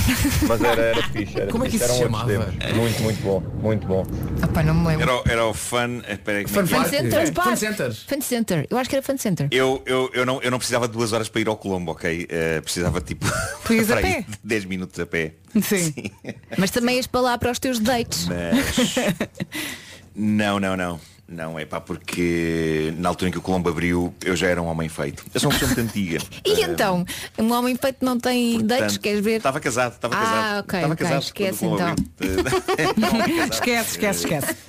Mas era, era fixe, era Como é que fixe, isso se eram outros chamava? tempos. Muito, muito bom, muito bom. Ah, pá, não me lembro. Era, o- era o fun. Espera aí, como é Fun que é? Fan. Center, Fan. Center. Fan Center. Eu acho que era Fan Center. Eu, eu, eu, não, eu não precisava de duas horas para ir ao Colombo, ok? Eh, precisava tipo Tu ias a para aí pé? de 10 minutos a pé. Sim. Mas também és para lá para os teus dates. Mas não, não, não. Não, é pá, porque na altura em que o Colombo abriu eu já era um homem feito. Eu sou uma pessoa muito antiga. E Eh, então, um homem feito não tem dates, portanto, queres ver? Estava casado, estava Ah, casado. ok, estava ok, casado esquece então. Esquece, esquece, esquece.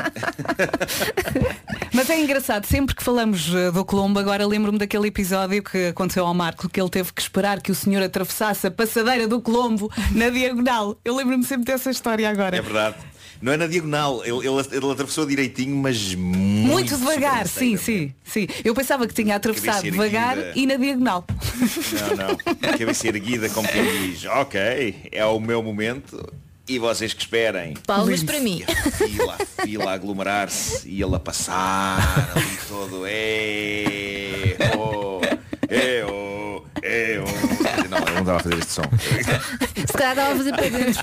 Mas é engraçado, sempre que falamos eh, do Colombo, agora lembro-me daquele episódio que aconteceu ao Marco, que ele teve que esperar que o senhor atravessasse a passadeira do Colombo na diagonal. Eu lembro-me sempre dessa história agora. É verdade. Não é na diagonal, ele, ele, ele atravessou direitinho, mas muito, Muito devagar, sim, sim, sim. Eu pensava que tinha atravessado Cabeça devagar erguida. e na diagonal. Não, não. Cabeça erguida como quem diz, ok, é o meu momento e vocês que esperem. Palmas para mim. Fila, fila a aglomerar-se e ele a passar ali todo. É, oh, é, oh, é, oh. Não, eu não estava a fazer este som. Se calhar estava a fazer para dentro.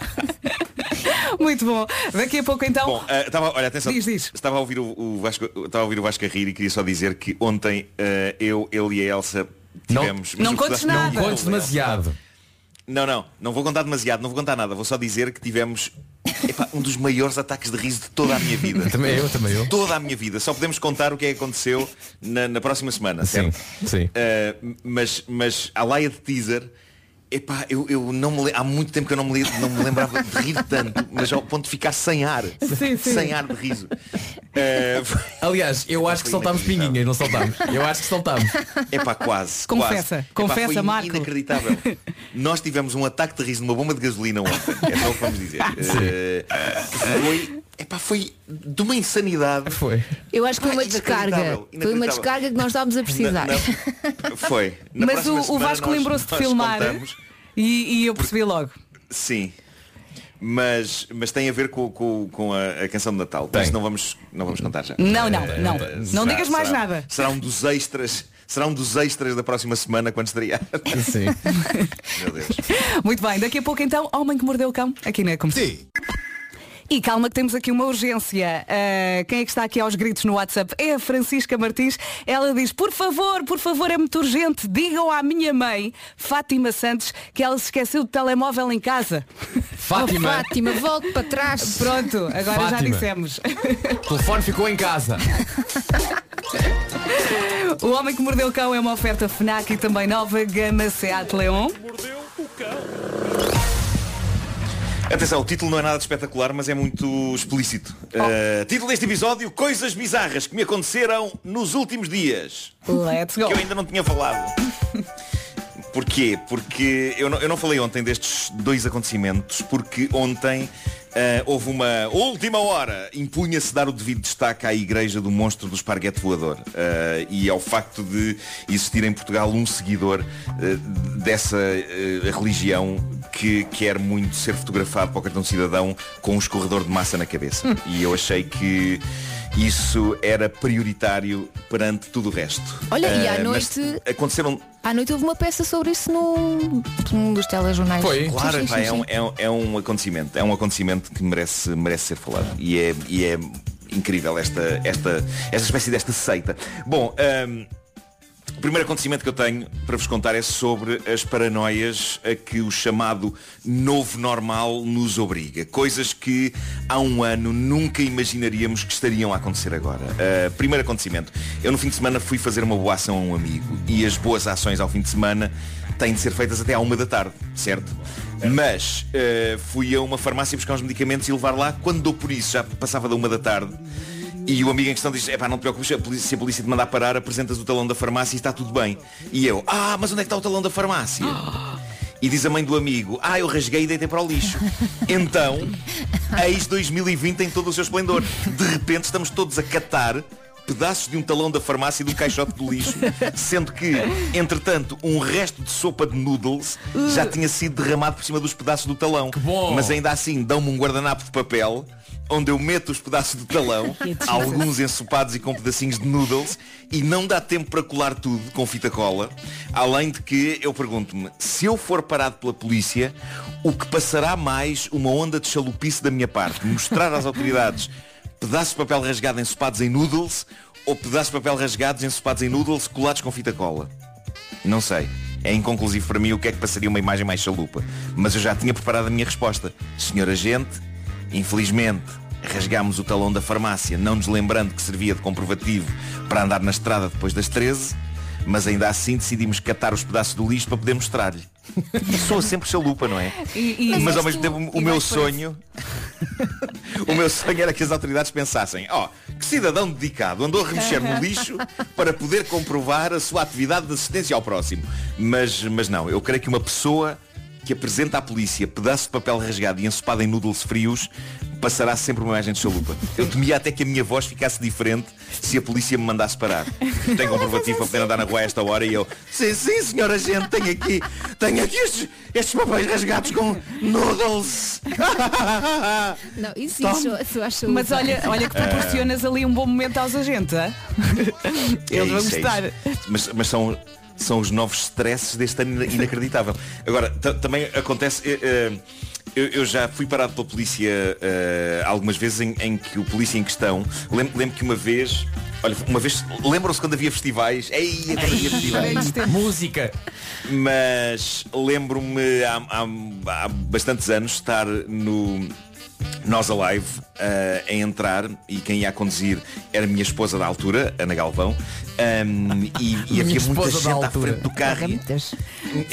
Muito bom. Daqui a pouco então. Bom, eh, estava, olha, atenção, Diz, diz. Estava a ouvir o, o Vasco, estava a ouvir o Vasco a rir e queria só dizer que ontem eh, eu, ele e a Elsa Não- tivemos. não mas o contes nada. Contes demasiado. Não, não, não vou contar demasiado, não vou contar nada, vou só dizer que tivemos epá, um dos maiores ataques de riso de toda a minha vida. Também eu, também eu. Toda a minha vida. Só podemos contar o que é que aconteceu na, na próxima semana, Sim, certo? sim. Uh, mas, mas a laia de teaser, epá, eu, eu não me há muito tempo que eu não me, não me lembrava de rir tanto, mas ao ponto de ficar sem ar. Sim, sim. Sem ar de riso. Uh, foi- Aliás, eu acho que soltámos pinguinhas, não soltámos. Eu acho que soltámos. Epá, quase. Confessa, quase. Epá, confessa, foi Marco. inacreditável. Nós tivemos um ataque de riso numa bomba de gasolina ontem. É só o que vamos dizer. Eh, foi, epá, foi de uma insanidade. Foi. Eu acho que foi uma descarga. Foi uma descarga que nós estávamos a precisar. Na- Foi. Na Mas o, o Vasco lembrou-se de filmar contamos. e, e eu percebi logo. Sim. Mas, mas tem a ver com, com, com a, a canção de Natal. Isso não vamos, não vamos contar já. Não, não, Eh, não. eh, Não digas mais será- nada. Será um dos extras. Será um dos extras da próxima semana quando estrear. Sim. Meu Deus. Muito bem, daqui a pouco então, Homem que Mordeu o Cão, aqui na Comercial. E calma que temos aqui uma urgência. Ah, quem é que está aqui aos gritos no WhatsApp? É a Francisca Martins. Ela diz, por favor, por favor, é muito urgente. Digam à minha mãe, Fátima Santos, que ela se esqueceu do telemóvel em casa. Fátima. Oh, Fátima, volte para trás. Pronto, agora já Fátima. dissemos. O telefone ficou em casa. O Homem que Mordeu o Cão é uma oferta FNAC e também nova gama Seat Leon. Atenção, o título não é nada de espetacular, mas é muito explícito. Uh, título deste episódio, Coisas bizarras que me aconteceram nos últimos dias. Let's go. Que eu ainda não tinha falado. Porquê? Porque eu não, eu não falei ontem destes dois acontecimentos, porque ontem ah, houve uma última hora, impunha-se dar o devido destaque à igreja do monstro do esparguete voador. Ah, e ao facto de existir em Portugal um seguidor ah, dessa religião que quer muito ser fotografado para o cartão cidadão com um escorredor de massa na cabeça. E eu achei que isso era prioritário perante tudo o resto. Olha, e à Ah, noite- Aconteceram À noite houve uma peça sobre isso num, dos telejornais. Claro, Sim, sim, pá, sim, é, um, sim. é, um, é um acontecimento. É um acontecimento que merece, merece ser falado. E é, e é incrível esta, esta, esta espécie desta seita. Bom, hum, o primeiro acontecimento que eu tenho para vos contar é sobre as paranoias a que o chamado novo normal nos obriga. Coisas que há um ano nunca imaginaríamos que estariam a acontecer agora. Uh, primeiro acontecimento. Eu no fim de semana fui fazer uma boa ação a um amigo e as boas ações ao fim de semana têm de ser feitas até à uma da tarde, certo? Mas uh, fui a uma farmácia buscar uns medicamentos e levar lá. Quando dou por isso, já passava da uma da tarde. E o amigo em questão diz, epá, não te preocupes, a polícia- se a polícia te mandar parar, apresentas o talão da farmácia e está tudo bem. E eu, ah, mas onde é que está o talão da farmácia? E diz a mãe do amigo, ah, eu rasguei e deitei para o lixo. Então, eis 2020 em todo o seu esplendor. De repente estamos todos a catar pedaços de um talão da farmácia e de um caixote de lixo, sendo que, entretanto, um resto de sopa de noodles já tinha sido derramado por cima dos pedaços do talão. bom. Mas ainda assim dão-me um guardanapo de papel onde eu meto os pedaços do talão, alguns ensopados e com pedacinhos de noodles, e não dá tempo para colar tudo com fita cola. Além de que eu pergunto-me, se eu for parado pela polícia, o que passará mais uma onda de chalupice da minha parte? Mostrar às autoridades pedaços de papel rasgado ensopados em noodles ou pedaços de papel rasgados ensopados em noodles colados com fita cola? Não sei. É inconclusivo para mim o que é que passaria uma imagem mais chalupa. Mas eu já tinha preparado a minha resposta. Senhor agente, infelizmente, rasgámos o talão da farmácia, não nos lembrando que servia de comprovativo para andar na estrada depois das 13, mas ainda assim decidimos catar os pedaços do lixo para poder mostrar-lhe. Sou sempre chalupa, não é? E- e- mas ao mesmo tempo o e meu sonho o meu sonho era que as autoridades pensassem, ó, que cidadão dedicado andou a remexer no lixo para poder comprovar a sua atividade de assistência ao próximo. Mas, mas não, eu creio que uma pessoa que apresenta à polícia pedaço de papel rasgado e ensopado em noodles frios passará sempre uma imagem de chalupa. Eu temia até que a minha voz ficasse diferente se a polícia me mandasse parar. Tenho comprovativo para poder andar na rua a esta hora e eu, sim, sim, senhora gente, tenho aqui, tenho aqui estes, estes papéis rasgados com noodles. Não, isso, isso, eu acho Mas olha, olha que proporcionas ali um bom momento aos agentes, hã? Eles vão isso, é gostar. isso. Mas, mas são, são os novos stresses deste ano inacreditável. Agora, ta- também acontece. eh, eh, eu, eu já fui parado pela polícia eh, algumas vezes em, em que o polícia em questão. Lembro, lembro que uma vez. Olha, uma vez. Lembram-se quando havia festivais? Ei, quando havia festivais. Música. Mas lembro-me há, há- há bastantes anos estar no, nós a live eh, a entrar e quem ia a conduzir era a minha esposa da altura, Ana Galvão, Ahm, e, e havia muita gente à frente do carro.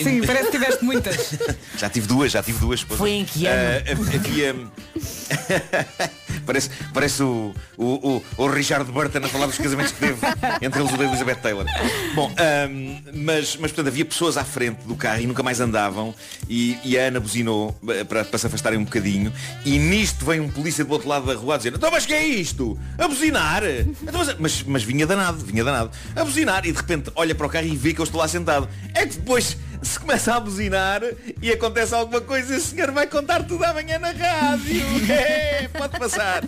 Sim, parece que tiveste muitas. Já tive duas, já tive duas. esposas. Foi em que ano? Ah, havia. parece parece o, o, o, o Richard Burton a falar dos casamentos que teve entre eles o da Elizabeth Taylor. Bom, ahm, mas, mas portanto havia pessoas à frente do carro e nunca mais andavam e, e a Ana buzinou eh, para, para se afastarem um bocadinho e nisto vem um polícia do outro lado da rua a dizer então mas que é isto? A buzinar? Então, mas, mas, mas vinha danado, vinha danado. A buzinar e de repente olha para o carro e vê que eu estou lá sentado. É que depois se começa a buzinar e acontece alguma coisa, esse senhor vai contar tudo amanhã na rádio. É, pode passar.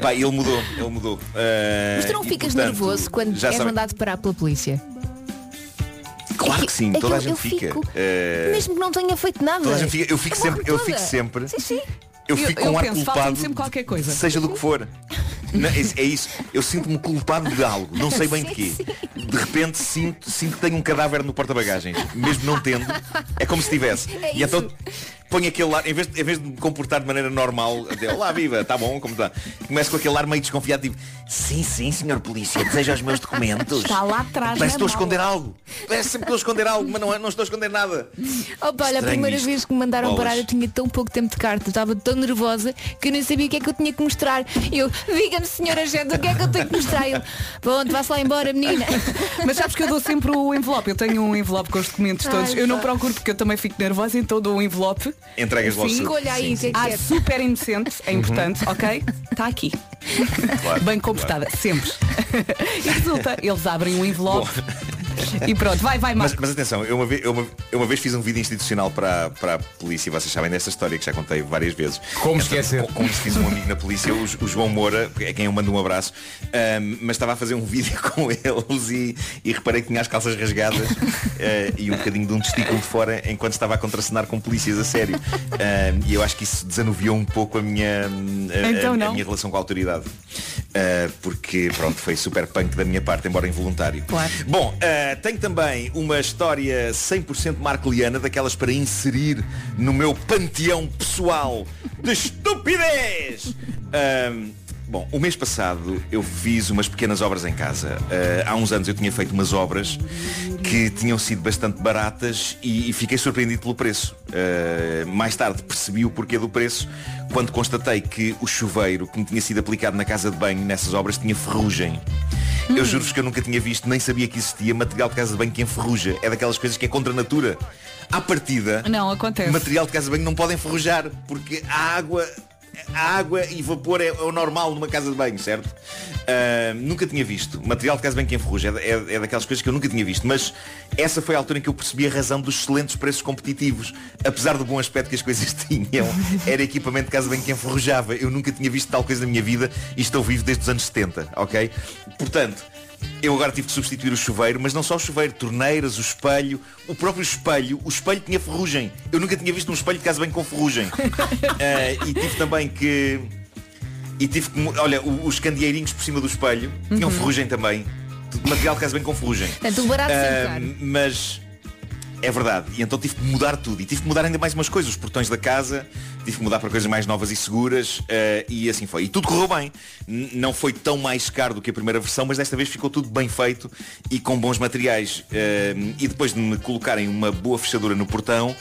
Pá, ele mudou, ele mudou. Ah, Mas tu não e, ficas portanto, nervoso quando já és sabem- mandado parar pela polícia? Claro que sim, É que toda a gente eu fica. fico- Ah, Mesmo que não tenha feito nada. toda a gente fica. Eu fico sempre, eu fico sempre. Sim, sim. Eu fico eu com um ar penso, culpado. sempre qualquer coisa. Seja do que for. Não, é, é isso. Eu sinto-me culpado de algo. Não sei bem de quê. De repente sinto, sinto que tenho um cadáver no porta-bagagens. Mesmo não tendo. É como se tivesse. É e então ponho aquele ar, em vez, de- em vez de me comportar de maneira normal, de, olá viva, está bom, como está? Começo com aquele ar meio desconfiado, tipo, sim, sim, senhor polícia, deseja os meus documentos. Está lá atrás. Parece que na estou a esconder algo. Parece sempre que estou a esconder algo, mas não, é- não estou a esconder nada. Opa, olha, a primeira isto. vez que me mandaram Bolas. parar eu tinha tão pouco tempo de carta, eu estava tão nervosa que eu nem sabia o que é que eu tinha que mostrar. Eu, diga-me senhora agente, o que é que eu tenho que mostrar? Ele, pronto, vá-se lá embora, menina. Mas sabes que eu dou sempre o envelope. Eu tenho um envelope com os documentos Ai, todos. eu não procuro porque eu também fico nervosa, então dou um envelope. Entregas logo Sim. Olha aí, que é que Ah, é? super inocente, é importante, ok? Está aqui. Claro, Bem comportada, sempre. e resulta, eles abrem um envelope e pronto, vai, vai, Mas, Marco. mas atenção, eu uma, vez, eu, uma, eu uma vez fiz um vídeo institucional para, para a polícia, vocês sabem desta história que já contei várias vezes. Como Então, esquecer? Com, com isso fiz um amigo na polícia, o, o João Moura, é quem eu mando um abraço, ahm, mas estava a fazer um vídeo com eles e, e reparei que tinha as calças rasgadas eh, e um bocadinho de um testículo de fora enquanto estava a contracenar com polícias a sério. Ahm, e eu acho que isso desanuviou um pouco a minha, a- a- Então a não. minha relação com a autoridade. Uh, porque pronto, foi super punk da minha parte, embora involuntário. Claro. Bom, uh, tenho também uma história 100% marcoliana, daquelas para inserir no meu panteão pessoal de estupidez. Um, Bom, o mês passado eu fiz umas pequenas obras em casa. Uh, há uns anos eu tinha feito umas obras que tinham sido bastante baratas e, e fiquei surpreendido pelo preço. Uh, mais tarde percebi o porquê do preço quando constatei que o chuveiro que me tinha sido aplicado na casa de banho nessas obras tinha ferrugem. Eu juro-vos que eu nunca tinha visto, nem sabia que existia material de casa de banho que enferruja. É daquelas coisas que é contra a natura. À partida, Não, acontece. material de casa de banho não pode enferrujar, porque a água, a água e vapor é, é o normal numa casa de banho, certo? Ah, nunca tinha visto. Material de casa de banho que enferruja é, é, é daquelas coisas que eu nunca tinha visto. Mas essa foi a altura em que eu percebi a razão dos excelentes preços competitivos. Apesar do bom aspecto que as coisas tinham, era equipamento de casa de banho que enferrujava. Eu nunca tinha visto tal coisa na minha vida e estou vivo desde os anos 70, ok? Portanto, eu agora tive de substituir o chuveiro, mas não só o chuveiro, torneiras, o espelho, o próprio espelho, o espelho tinha ferrugem. Eu nunca tinha visto um espelho de casa bem com ferrugem. Ah, e tive também que. E tive que. Olha, os candeeirinhos por cima do espelho tinham Uhum. ferrugem também. Material de casa bem com ferrugem. Portanto, o barato caro. mas é verdade. E então tive que mudar tudo. E tive que mudar ainda mais umas coisas. Os portões da casa, tive que mudar para coisas mais novas e seguras. eh, e assim foi. E tudo correu bem. Não foi tão mais caro do que a primeira versão, mas desta vez ficou tudo bem feito e com bons materiais. Eh, e depois de me colocarem uma boa fechadura no portão,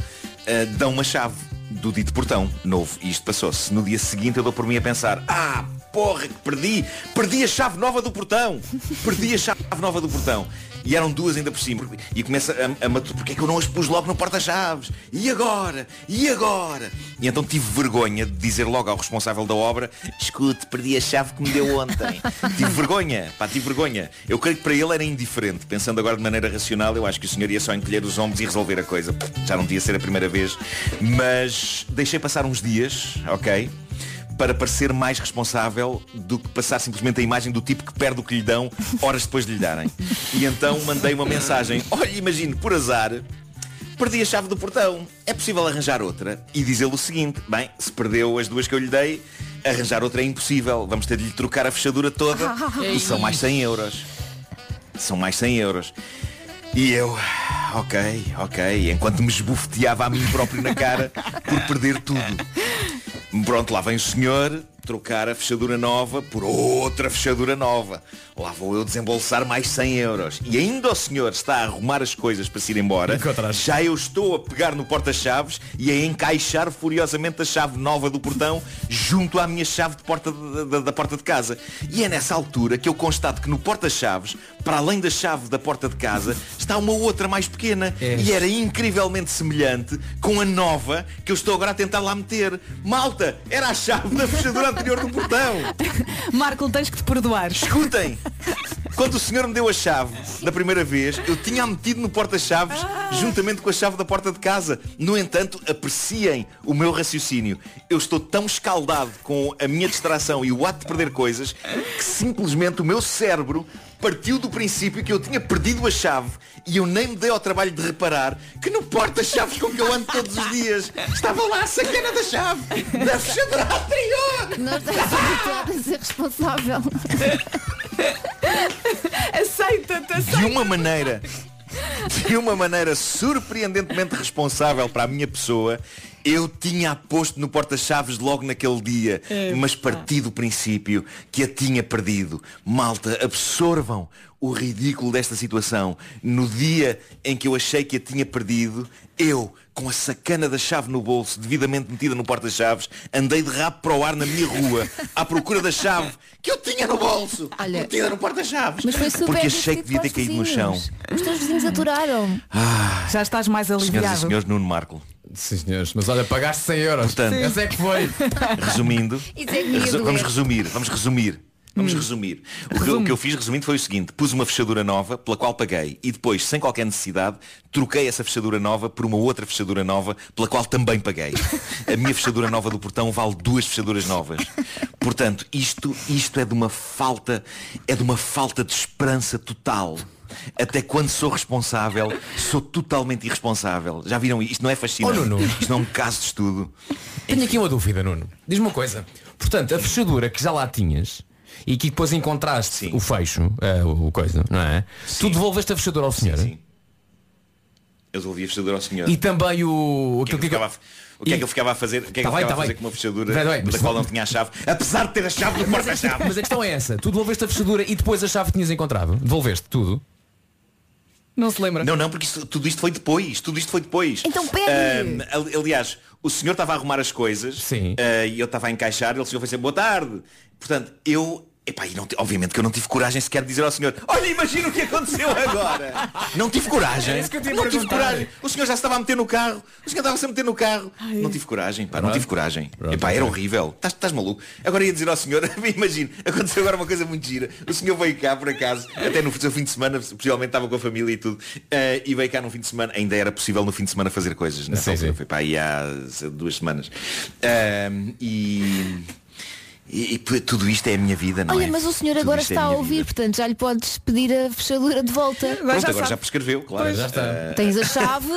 eh, dão uma chave do dito portão novo. E isto passou-se. No dia seguinte eu dou por mim a pensar, ah, porra, que perdi! Perdi a chave nova do portão! Perdi a chave nova do portão! E eram duas ainda por cima. E começa a, a matu- porque é que eu não as pus logo no porta-chaves? E agora? E agora? E então tive vergonha de dizer logo ao responsável da obra, escute, perdi a chave que me deu ontem. tive vergonha, pá, tive vergonha. Eu creio que para ele era indiferente. Pensando agora de maneira racional, eu acho que o senhor ia só encolher os ombros e resolver a coisa. Já não devia ser a primeira vez. Mas deixei passar uns dias, ok? Para parecer mais responsável do que passar simplesmente a imagem do tipo que perde o que lhe dão horas depois de lhe darem. E então mandei uma mensagem. Olha, imagine, por azar, perdi a chave do portão. É possível arranjar outra? E diz-lhe o seguinte, bem, se perdeu as duas que eu lhe dei, arranjar outra é impossível. Vamos ter de lhe trocar a fechadura toda e são mais 100 euros. São mais 100 euros. E eu, ok, ok, enquanto me esbofeteava a mim próprio na cara por perder tudo. Pronto, lá vem o senhor trocar a fechadura nova por outra fechadura nova. Lá vou eu desembolsar mais 100 euros. E ainda o senhor está a arrumar as coisas para se ir embora. Já eu estou a pegar no porta-chaves e a encaixar furiosamente a chave nova do portão junto à minha chave de porta da, da- da porta de casa. E é nessa altura que eu constato que no porta-chaves, para além da chave da porta de casa, está uma outra mais pequena. E era incrivelmente semelhante com a nova que eu estou agora a tentar lá meter. Malta, era a chave da fechadura anterior do portão. Marco, tens que te perdoar. Escutem! Quando o senhor me deu a chave da primeira vez, eu tinha-a metido no porta-chaves juntamente com a chave da porta de casa. No entanto, apreciem o meu raciocínio. Eu estou tão escaldado com a minha distração e o ato de perder coisas que simplesmente o meu cérebro partiu do princípio que eu tinha perdido a chave e eu nem me dei ao trabalho de reparar que no porta-chaves com que eu ando todos os dias estava lá a sacana da chave da fechadura anterior. Não estás habituado a ser responsável. Aceita-te, de uma maneira de uma maneira surpreendentemente responsável para a minha pessoa eu tinha aposto no porta-chaves logo naquele dia É, mas parti do princípio que a tinha perdido. Malta, absorvam o ridículo desta situação. No dia em que eu achei que a tinha perdido eu, com a sacana da chave no bolso devidamente metida no porta-chaves andei de rabo para o ar na minha rua à procura da chave que eu tinha no bolso Olha, metida no porta-chaves Mas foi super porque achei que devia ter caído no chão. Os teus vizinhos aturaram. Já estás mais Senhoras e aliviado. senhores, Nuno Marco. Sim, senhores, mas olha, pagaste 100 euros. Portanto, Sim. É que foi. Resumindo, é que resu- doer. vamos resumir, vamos resumir. Vamos Hum. resumir. O que, o que eu fiz resumindo foi o seguinte, pus uma fechadura nova pela qual paguei e depois, sem qualquer necessidade, troquei essa fechadura nova por uma outra fechadura nova pela qual também paguei. A minha fechadura nova do portão vale duas fechaduras novas. Portanto, isto, isto é de uma falta, é de uma falta de esperança total. Até quando sou responsável, sou totalmente irresponsável. Já viram isto? Não é fascinante. Oh, Nuno. Isto não é um caso de estudo. Tenho aqui uma dúvida, Nuno. Diz-me uma coisa. Portanto, a fechadura que já lá tinhas e que depois encontraste o fecho, eh, o coisa, não é? Tu devolveste a fechadura ao senhor? Eu devolvi a fechadura ao senhor. E também o... O que é que eu ficava a, o que é que eu ficava a fazer? O que é que Tá eu bem, ficava tá a fazer bem. com uma fechadura Vai, vai, da qual não tinha a chave? Apesar de ter a chave do porta-chave. mas a questão é essa. Tu devolveste a fechadura e depois a chave que tinhas encontrado? Devolveste tudo? Não se lembra? Não, não, porque isto- tudo isto foi depois. Tudo isto foi depois. Então pede. Aliás, o senhor estava a arrumar as coisas ah, e eu estava a encaixar e o senhor foi dizer boa tarde. Portanto, eu. Epá, e não, obviamente que eu não tive coragem sequer de dizer ao senhor Olha, imagina o que aconteceu agora. Não tive coragem. É Não tive coragem. O senhor já estava a meter no carro. O senhor estava-se a meter no carro. Não tive coragem, pá, não tive coragem. Epá, era horrível. Estás- Estás maluco? Agora ia dizer ao senhor Imagina, aconteceu agora uma coisa muito gira. O senhor veio cá, por acaso Até no seu fim de semana Possivelmente estava com a família e tudo eh, E veio cá no fim de semana Ainda era possível no fim de semana fazer coisas nessa Sim, sim. Foi para aí há duas semanas. Ahm, E... E, e tudo isto é a minha vida, não Olha, é? mas o senhor Tudo agora isto é está a ouvir, vida. portanto já lhe podes pedir a fechadura de volta. Pronto, agora já prescreveu, claro. Já está. Ah, Tens a chave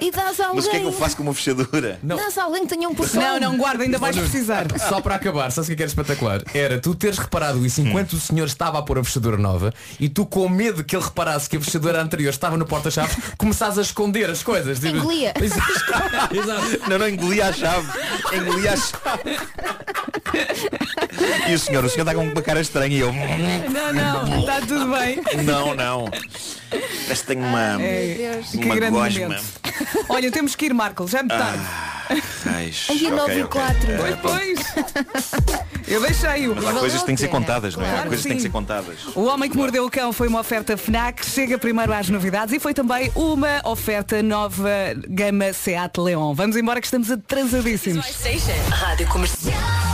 e dás a alguém. Mas o que é que eu faço com uma fechadura? Dás a alguém que tenha um portão. Não, não, guarda, ainda vais precisar. Só para acabar, sabes o que é espetacular? Era tu teres reparado isso enquanto o senhor estava a pôr a fechadura nova e tu com medo que ele reparasse que a fechadura anterior estava no porta-chaves, começares a esconder as coisas. Tipo- Engolia. Exato. Não, não, engolia a chave. Engolia a chave. E o senhor, o senhor está com uma cara estranha e eu. Não, não, está tudo bem. Não, não. Parece que tenho uma. Ai, que uma grande gosma. momento. Olha, temos que ir, Marco, já me tarde. Raios. Aí a Ok, 9 e ok. 4. Eh, Pois. Eu deixei-o. Mas há coisas que têm que ser contadas, não é? Há coisas que que têm que ser contadas. O Homem que Mordeu o Cão foi uma oferta FNAC, chega primeiro às novidades e foi também uma oferta nova gama Seat Leon. Vamos embora que estamos atrasadíssimos. Rádio Comercial.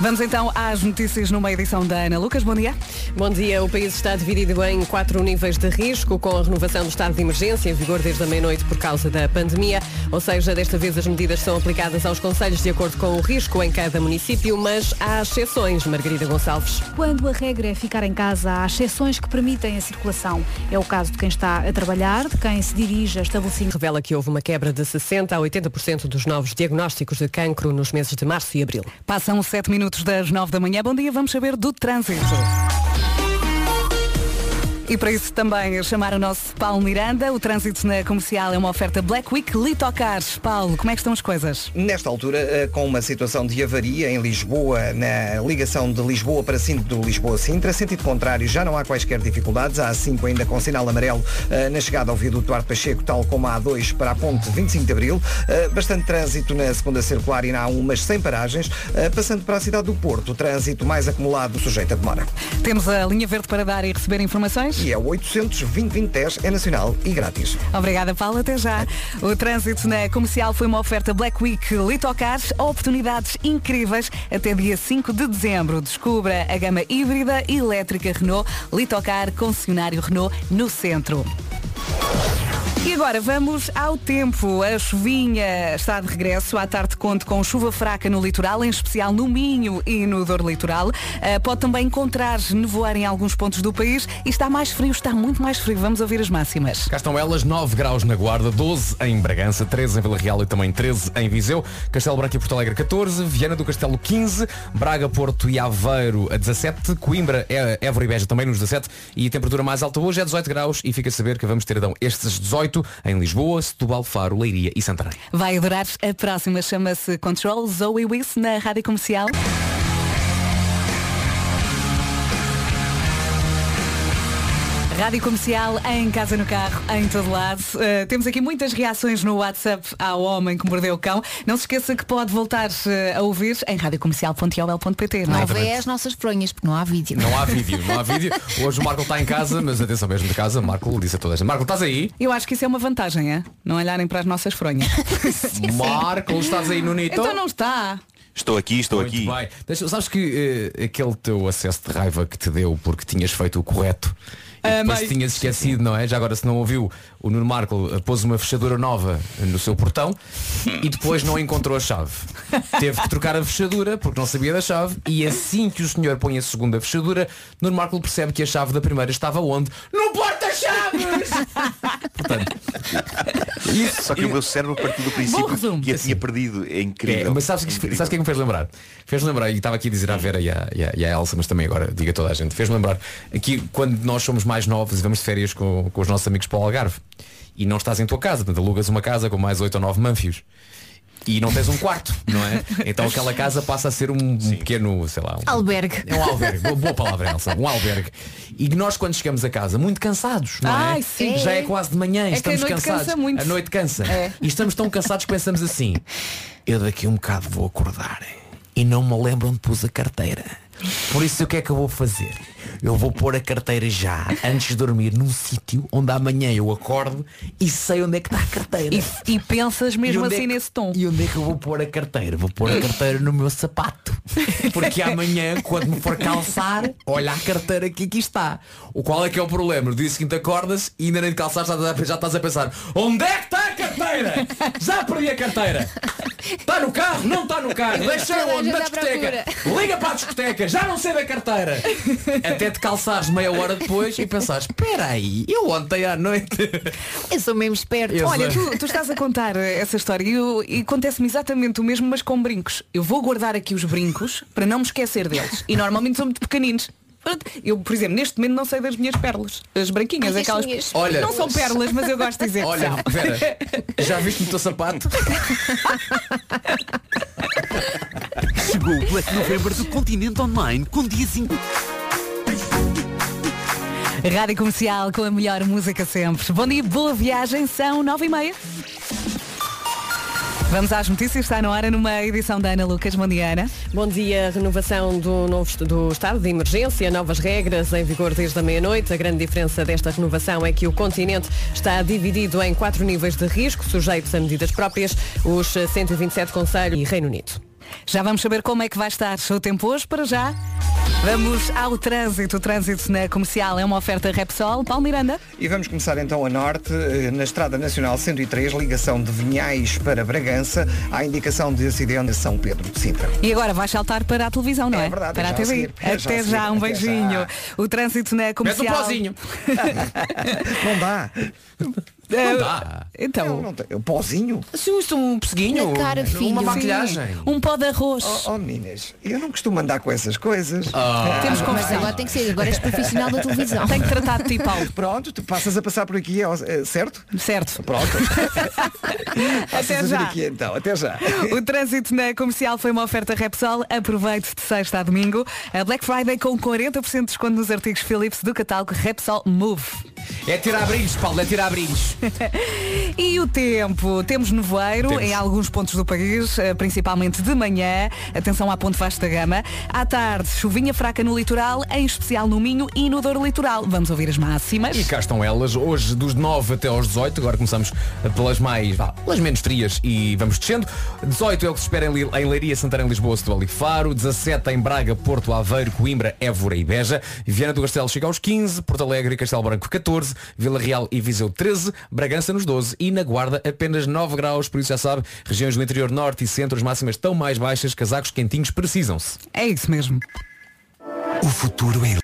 Vamos então às notícias numa edição da Ana Lucas. Bom dia. Bom dia. O país está dividido em quatro níveis de risco, com a renovação do estado de emergência em vigor desde a meia-noite por causa da pandemia. Ou seja, desta vez as medidas são aplicadas aos conselhos de acordo com o risco em cada município, mas há exceções. Margarida Gonçalves. Quando a regra é ficar em casa, há exceções que permitem a circulação. É o caso de quem está a trabalhar, de quem se dirige a estabelecimentos. Revela que houve uma quebra de 60% a 80% dos novos diagnósticos de cancro nos meses de março e abril. Passam sete minutos das nove da manhã. Bom dia, vamos saber do trânsito. E para isso também chamar o nosso Paulo Miranda. O trânsito na comercial é uma oferta Black Week Litocars. Paulo, como é que estão as coisas? Nesta altura, eh, com uma situação de avaria em Lisboa, na ligação de Lisboa para Sinto do Lisboa-Sintra, sentido contrário, já não há quaisquer dificuldades. Há A5 ainda com sinal amarelo eh, na chegada ao viaduto Duarte Pacheco, tal como a A2 para a ponte 25 de Abril. Eh, Bastante trânsito na segunda circular e na A1, mas sem paragens. Passando para a cidade do Porto, o trânsito mais acumulado sujeito a demora. Temos a linha verde para dar e receber informações? E é 800 é nacional e grátis. Obrigada, Paulo. Até já. O trânsito na comercial foi uma oferta Black Week Litocars. Oportunidades incríveis até dia 5 de dezembro. Descubra a gama híbrida e elétrica Renault. Litocar, concessionário Renault, no centro. E agora vamos ao tempo. A chuvinha está de regresso. À tarde conto com chuva fraca no litoral, em especial no Minho e no Dor Litoral. Ah, pode também encontrar nevoar em alguns pontos do país e está mais frio, está muito mais frio. Vamos ouvir as máximas. Cá estão elas, 9 graus na Guarda, 12 em Bragança, 13 em Vila Real e também 13 em Viseu, Castelo Branco e Porto Alegre 14, Viana do Castelo 15, Braga, Porto e Aveiro a 17, Coimbra, É- Évora e Beja também nos 17 e a temperatura mais alta hoje é 18 graus e fica a saber que vamos ter então estes 18 em Lisboa, Setúbal, Faro, Leiria e Santarém. Vai adorar. A próxima chama-se Control Zoe Wiss na Rádio Comercial. Rádio Comercial, em casa, no carro, em todo lado. Uh, temos aqui muitas reações no WhatsApp ao homem que mordeu o cão. Não se esqueça que pode voltar uh, a ouvir em radiocomercial.ol.pt. Não é? vê as nossas fronhas, porque não há vídeo. Não há vídeo, não há vídeo. Hoje o Marco está em casa, mas atenção mesmo de casa, Marco disse a toda a gente. Marco, estás aí? Eu acho que isso é uma vantagem, é? Não olharem para as nossas fronhas. Marco, estás aí no Nito? então não está. Estou aqui, estou Muito aqui. bem. Deixa, sabes que eh, aquele teu acesso de raiva que te deu porque tinhas feito o correto Ah, mas- tinhas esquecido, não é? Já agora se não ouviu, o Nuno Marco eh, pôs uma fechadura nova no seu portão e depois não encontrou a chave. Teve que trocar a fechadura porque não sabia da chave e assim que o senhor põe a segunda fechadura, Nuno Marco percebe que a chave da primeira estava onde? No porta-chaves! Portanto, Só que o meu cérebro partiu do princípio que a tinha perdido. É incrível. É, mas sabes, que, Incrível. sabes o que é que me fez lembrar? Fez lembrar, e estava aqui a dizer à Vera e à, e à- e à Elsa, mas também agora diga a toda a gente, fez lembrar aqui quando nós somos mais novos e vamos de férias com, com os nossos amigos para o Algarve e não estás em tua casa, portanto alugas uma casa com mais oito ou nove manfios. E não tens um quarto, não é? Então aquela casa passa a ser um, um pequeno, sei lá, um, Albergue. é um albergue, boa, boa palavra, Elsa, um albergue. E nós quando chegamos a casa, muito cansados, não é? Ai, sim. Já é quase de manhã, É que a estamos noite cansados. cansa muito. A noite cansa. É. E estamos tão cansados que pensamos assim, eu daqui a um bocado vou acordar e não me lembro onde pus a carteira. Por isso o que é que eu vou fazer? Eu vou pôr a carteira já, antes de dormir, num sítio onde amanhã eu acordo e sei onde é que está a carteira. E, e pensas mesmo E é assim que- nesse tom. E onde é que eu vou pôr a carteira? Vou pôr a carteira no meu sapato. Porque amanhã, quando me for calçar, olha a carteira que aqui está. O qual é que é o problema? No dia seguinte acordas e ainda nem de calçar já estás a- já estás a pensar onde é que está a carteira? Já perdi a carteira. Está no carro? Não está no carro. Deixei onde? Na discoteca. Liga para a discoteca. Já não sei da carteira. Até te calçares meia hora depois e pensares, espera aí, eu ontem à noite. Eu sou mesmo esperto. Eu Olha, tu, tu estás a contar essa história e, eu- e acontece-me exatamente o mesmo, mas com brincos. Eu vou guardar aqui os brincos para não me esquecer deles. E normalmente são muito pequeninos. Pronto, Eu, por exemplo, neste momento não sei das minhas pérolas. As branquinhas, Ai, as aquelas. minhas Olha- não são pérolas, mas eu gosto de dizer que Olha, são. Vera, já viste o teu sapato? Chegou o Black November do Continente Online com dias in... Rádio Comercial com a melhor música sempre. Bom dia, boa viagem, são nove e meia. Vamos às notícias, está na hora numa edição da Ana Lucas. Bom. Bom dia, renovação do, novo, do estado de emergência, novas regras em vigor desde a meia-noite. A grande diferença desta renovação é que o continente está dividido em quatro níveis de risco, sujeitos a medidas próprias, os eh, 127 conselhos e Reino Unido. Já vamos saber como é que vai estar o tempo hoje para já. Vamos ao trânsito. O trânsito na comercial é uma oferta Repsol. Paulo Miranda. E vamos começar então a norte, eh, na Estrada Nacional 103, ligação de Vinhais para Bragança, à indicação de acidente de São Pedro de Sintra. E agora vai saltar para a televisão, não é? É verdade, para a TV. seguir, já a Até seguir, já, um até beijinho. já. O trânsito na Mete um comercial. pozinho. Não dá. Eh, dá. Então. Não tem. O pozinho? Assim, isto é um pesseguinho. Na cara, filho. Uma Sim. maquilhagem. Um pó de arroz. Oh, oh, meninas, eu não costumo andar com essas coisas. Ah. Temos que conversar. agora tem que ser, agora és profissional da televisão. Tenho que tratar de ti, Paulo. Pronto, tu passas a passar por aqui, eh, certo? Certo. Pronto. Até já. aqui então, até já. O trânsito na comercial foi uma oferta Repsol. Aproveite de sexta a domingo. A Black Friday com 40% de desconto nos artigos Philips do catálogo Repsol Move. É tirar brilhos, Paulo, é tirar brilhos. ハハハ。E o tempo? Temos nevoeiro Temos. em alguns pontos do país, eh, principalmente de manhã. Atenção à Ponte Vasta Gama. À tarde, chuvinha fraca no litoral, em especial no Minho e no Douro Litoral. Vamos ouvir as máximas. E cá estão elas, hoje dos 9 até aos 18, agora começamos pelas mais, vá, pelas menos frias e vamos descendo. 18 é o que se espera em Leiria, Santana, Lisboa, Setúbal e Faro. 17 em Braga, Porto, Aveiro, Coimbra, Évora e Beja. Viana do Castelo chega aos 15, Porto Alegre e Castelo Branco 14, Vila Real e Viseu 13, Bragança nos 12 e na Guarda apenas 9 graus, por isso já sabe, regiões do interior norte e centro, as máximas tão mais baixas, casacos quentinhos precisam-se. É isso mesmo. O futuro é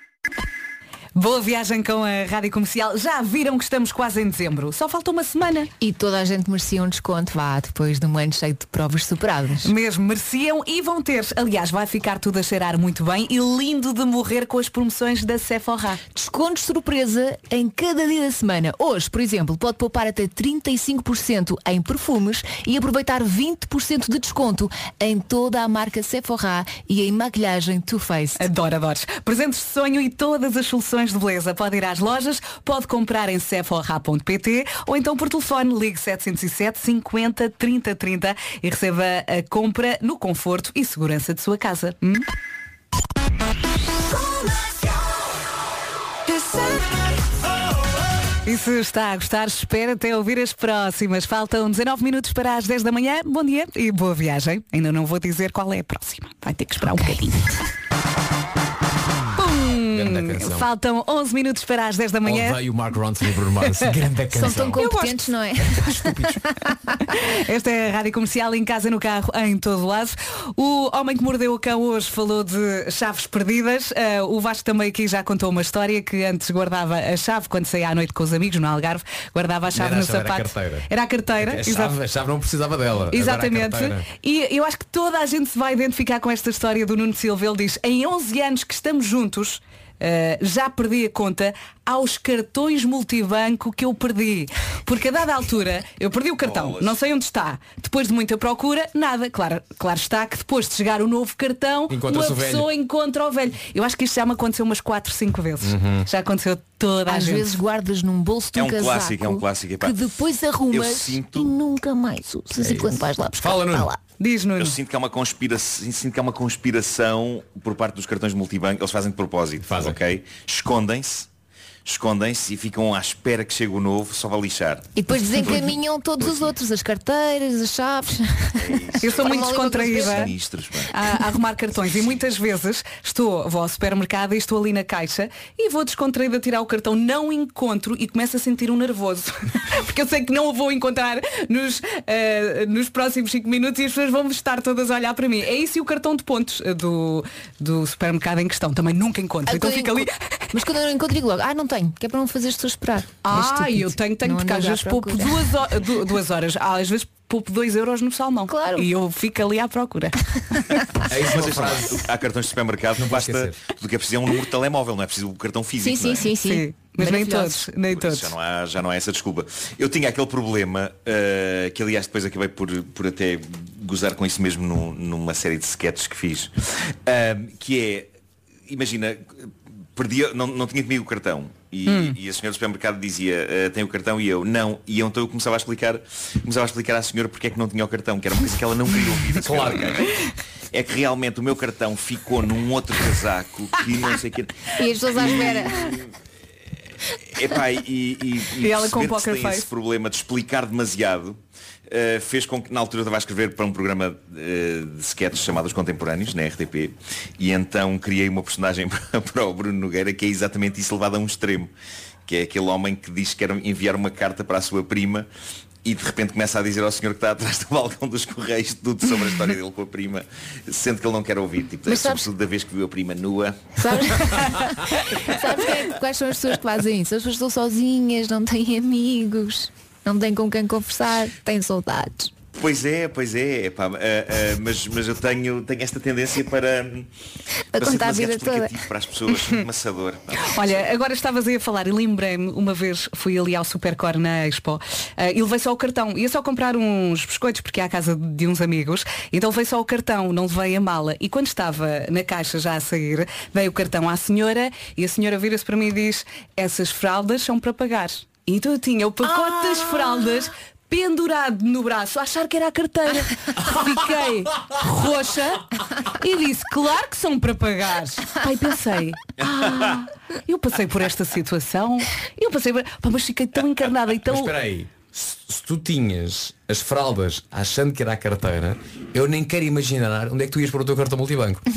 Boa viagem com a Rádio Comercial. Já viram que estamos quase em dezembro. Só falta uma semana. E toda a gente merecia um desconto, vá, depois de um ano cheio de provas superadas. Mesmo mereciam e vão ter. Aliás, vai ficar tudo a cheirar muito bem e lindo de morrer com as promoções da Sephora. Descontos surpresa em cada dia da semana. Hoje, por exemplo, pode poupar até 35% em perfumes e aproveitar 20% de desconto em toda a marca Sephora e em maquilhagem Too Faced. Adoro, adoro. Presentes de sonho e todas as soluções de beleza. Pode ir às lojas, pode comprar em sephora.pt ou então por telefone ligue 707 50 30 30 e receba a compra no conforto e segurança de sua casa. Hum? E se está a gostar, espera até ouvir as próximas. Faltam 19 minutos para as 10 da manhã. Bom dia e boa viagem. Ainda não vou dizer qual é a próxima. Vai ter que esperar um bocadinho. Canção. Faltam 11 minutos para as 10 da manhã. Odeio o Mark Ronson e Bruno Mars. Grande São canção. tão competentes, não é? Esta é a Rádio Comercial em casa, no carro, em todo lado. O homem que mordeu o cão hoje falou de chaves perdidas. Ah, o Vasco também aqui já contou uma história que antes guardava a chave quando saía à noite com os amigos no Algarve, guardava a chave Era a no chave, era a sapato. carteira. Era a carteira. A chave, a chave não precisava dela. A Exatamente. E eu acho que toda a gente se vai identificar com esta história do Nuno Silva. Ele diz, em 11 anos que estamos juntos, eh, já perdi a conta aos cartões multibanco que eu perdi. Porque a dada altura, eu perdi o cartão, não sei onde está. Depois de muita procura, nada. Claro, claro está que depois de chegar o novo cartão, uma o velho. pessoa encontra o velho. Eu acho que isto já me aconteceu umas 4, 5 vezes. Uhum. Já aconteceu toda a Às gente. vezes guardas num bolso do É um casaco clássico, é um clássico, epá. que depois arrumas sinto- e nunca mais usas. É e quando vais lá buscar, Fala, Nuno. lá. Diz, Nuno. Eu sinto que há uma conspiração, sinto que há uma conspiração por parte dos cartões multibanco. Eles fazem de propósito, Fazem. ok? Escondem-se, escondem-se e ficam à espera que chegue o novo só para lixar. E depois desencaminham todos os outros, as carteiras, as chaves. Eu sou muito descontraída. A, a arrumar cartões e muitas vezes estou, vou ao supermercado e estou ali na caixa e vou descontraída tirar o cartão, não encontro e começo a sentir um nervoso. Porque eu sei que não o vou encontrar nos, eh, nos próximos 5 minutos e as pessoas vão estar todas a olhar para mim. É isso e o cartão de pontos eh, do, do supermercado em questão. Também nunca encontro. Ah, Então fica ali. Mas quando eu não encontro digo logo, ah não tenho, que é para não fazer as pessoas esperar. É Ah, estúpido. eu tenho, tenho, Não porque às andas à vezes poupo duas, ho- du- duas horas. Ah, às vezes poupo 2 euros no salmão. Claro. E eu fico ali à procura. É isso Mas frase. há cartões de supermercado, não basta. Tudo que é preciso é um número de telemóvel, não é preciso o cartão físico. Sim, é? sim, sim, sim. Sim, mas nem todos, nem Por todos. Já não, há, já não há essa desculpa. Eu tinha aquele problema, eh, que aliás depois acabei por, por até gozar com isso mesmo num- numa série de sketches que fiz, ah, que é, imagina, perdia, não, não tinha comigo o cartão. E, Hum. e a senhora do supermercado dizia, "Ah, tem o cartão e eu, não. E eu, então eu começava a explicar, começava a explicar à senhora porque é que não tinha o cartão, que era uma coisa que ela não queria ouvir. Claro. É que realmente o meu cartão ficou num outro casaco que não sei o que. E as pessoas à espera. Epá, e, e, E ela com perceber que poker face. esse problema de explicar demasiado eh, fez com que na altura estava a escrever para um programa eh, de sketches chamado Os Contemporâneos, na RTP, e então criei uma personagem para, para o Bruno Nogueira que é exatamente isso levado a um extremo, que é aquele homem que diz que quer enviar uma carta para a sua prima e de repente começa a dizer ao senhor que está atrás do balcão dos correios tudo sobre a história dele com a prima, sendo que ele não quer ouvir. Tipo, Mas é sabes- sobretudo da vez que viu a prima nua. Sabes, Sabes quem é- quais são as pessoas que fazem isso? As pessoas estão sozinhas, não têm amigos. Não tem com quem conversar, tem saudades. Pois é, pois é, epá, ah, ah, mas, mas eu tenho, tenho esta tendência para, para ser contar a vida toda. explicativo para as pessoas, maçador. pá. Olha, agora estavas aí a falar e lembrei-me, uma vez fui ali ao Supercore na Expo eh, e levei só o cartão. Ia só comprar uns biscoitos porque é à casa de uns amigos. Então levei só o cartão, não levei a mala. E quando estava na caixa já a sair, dei o cartão à senhora e a senhora vira-se para mim e diz, essas fraldas são para pagar. E então eu tinha o pacote das fraldas pendurado no braço, a achar que era a carteira. Fiquei roxa e disse, claro que são para pagar. Aí pensei, ah, eu passei por esta situação, eu passei por... Pá, mas fiquei tão encarnada e tão. Mas espera aí, se, tu tinhas as fraldas achando que era a carteira, eu nem quero imaginar onde é que tu ias para o teu cartão multibanco.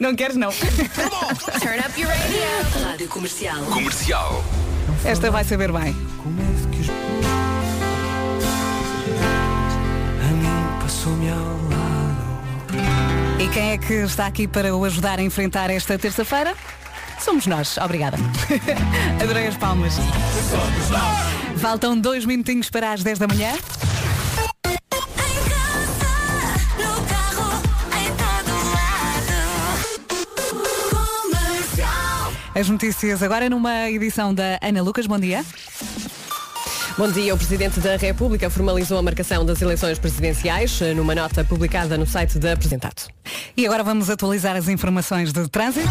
não queres não. Turn up your radio. Rádio Comercial. Comercial. Esta vai saber bem. E quem é que está aqui para o ajudar a enfrentar esta terça-feira? Somos nós, obrigada. Adorei as palmas. Faltam dois minutinhos para as 10 da manhã. As notícias agora numa edição da Ana Lucas. Bom dia. Bom dia. O Presidente da República formalizou a marcação das eleições presidenciais eh, numa nota publicada no site da Apresentado. E agora vamos atualizar as informações de trânsito.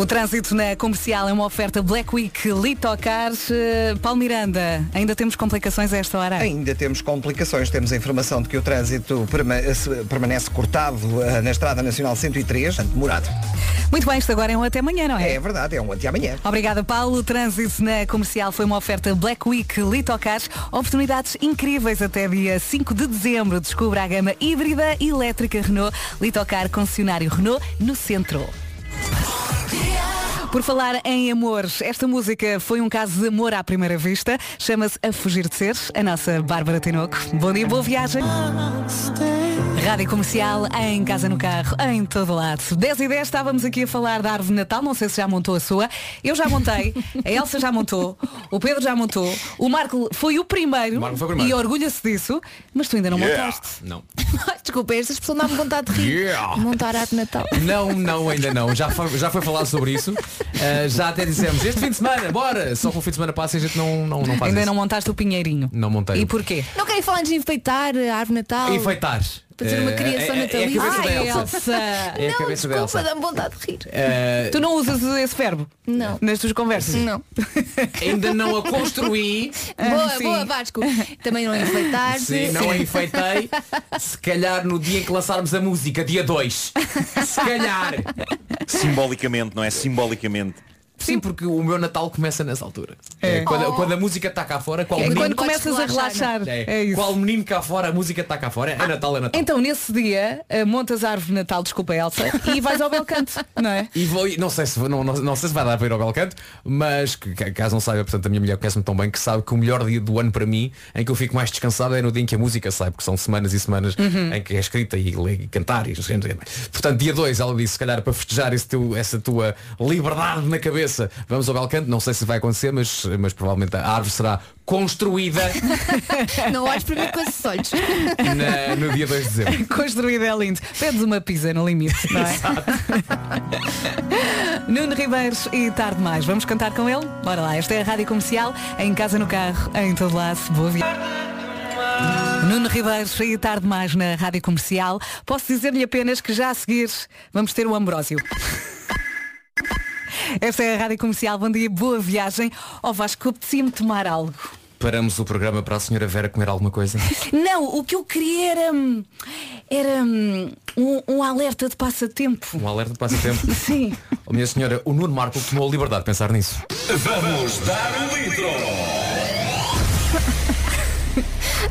O trânsito na comercial é uma oferta Black Week Litocar. Eh, Paulo Miranda, ainda temos complicações a esta hora? Ainda temos complicações. Temos a informação de que o trânsito se- permanece cortado eh, na Estrada Nacional 103, portanto, demorado. Muito bem, isto agora é um até amanhã, não é? É verdade, é um até amanhã. Obrigada, Paulo. O trânsito na comercial foi uma oferta Black Week Litocars. Oportunidades incríveis até dia 5 de dezembro. Descubra a gama híbrida elétrica Renault. Litocar concessionário Renault no centro. Por falar em amores, esta música foi um caso de amor à primeira vista. Chama-se A Fugir de Seres, a nossa Bárbara Tinoco. Bom dia, boa viagem. Rádio Comercial, em casa, no carro, em todo lado. 10 e 10 estávamos aqui a falar da árvore de Natal, não sei se já montou a sua. Eu já montei, a Elsa já montou, o Pedro já montou, o Marco foi o primeiro, Marco foi o primeiro. e orgulha-se disso, mas tu ainda não Yeah. montaste. Não. Desculpa, estas pessoas dão-me vontade de rir. Yeah. Montar árvore de Natal. Não, não, ainda não. Já foi, já foi falado sobre isso. Uh, já até dissemos, este fim de semana, bora! Só que o fim de semana passa e a gente não, não, não faz ainda isso. não montaste o pinheirinho. Não montei. E porquê? Não querem falar antes de enfeitar a árvore de Natal? Enfeitar. Fazer uma Eh, criação é- é- natalícia. É a Elsa. É a não, cabeça desculpa, dá-me vontade de rir. Eh, Tu não usas esse verbo? Não. Nas tuas conversas? Não. ainda não a construí. boa, sim. boa, Vasco. Também não enfeitar. Sim, não a enfeitei. Se calhar no dia em que lançarmos a música, dia 2. Se calhar. Simbolicamente, não é? Simbolicamente. Sim, porque o meu Natal começa nessa altura. É. É, quando, Oh. quando a música está cá fora, qual É menino, quando começas a relaxar. É, É isso. qual menino cá fora, a música está cá fora. É Natal, é Natal. Então, nesse dia, eh, montas a árvore de Natal, desculpa Elsa, e vais ao Belcanto, não é? E vou, não sei se não, não, não sei se vai dar para ir ao Belcanto, mas que, caso não saiba, portanto a minha mulher conhece-me tão bem que sabe que o melhor dia do ano para mim, em que eu fico mais descansado, é no dia em que a música sai, porque são semanas e semanas Uhum. em que é escrita e, e cantar e. Portanto, dia 2, ela disse, se calhar para festejar esse teu, essa tua liberdade na cabeça, vamos ao Belcanto, não sei se vai acontecer, mas, mas provavelmente a árvore será construída Não olhes para mim com esses olhos. na- no dia 2 de dezembro. Construído é lindo. Pedes uma pizza no limite, não é? Nuno Ribeiros e tarde mais. Vamos cantar com ele? Bora lá, esta é a Rádio Comercial, em casa, no carro, em todo lado. Boa viagem. Nuno Ribeiros e tarde mais na Rádio Comercial. Posso dizer-lhe apenas que já a seguir vamos ter o Ambrósio. Esta é a Rádio Comercial. Bom dia, boa viagem. Ó Vasco, apetecia-me tomar algo. Paramos o programa para a senhora Vera comer alguma coisa. Não, o que eu queria era, era hum, um, um alerta de passatempo. Um alerta de passatempo. Sim. Oh, minha senhora, o Nuno Marco tomou a liberdade de pensar nisso. Vamos dar um litro.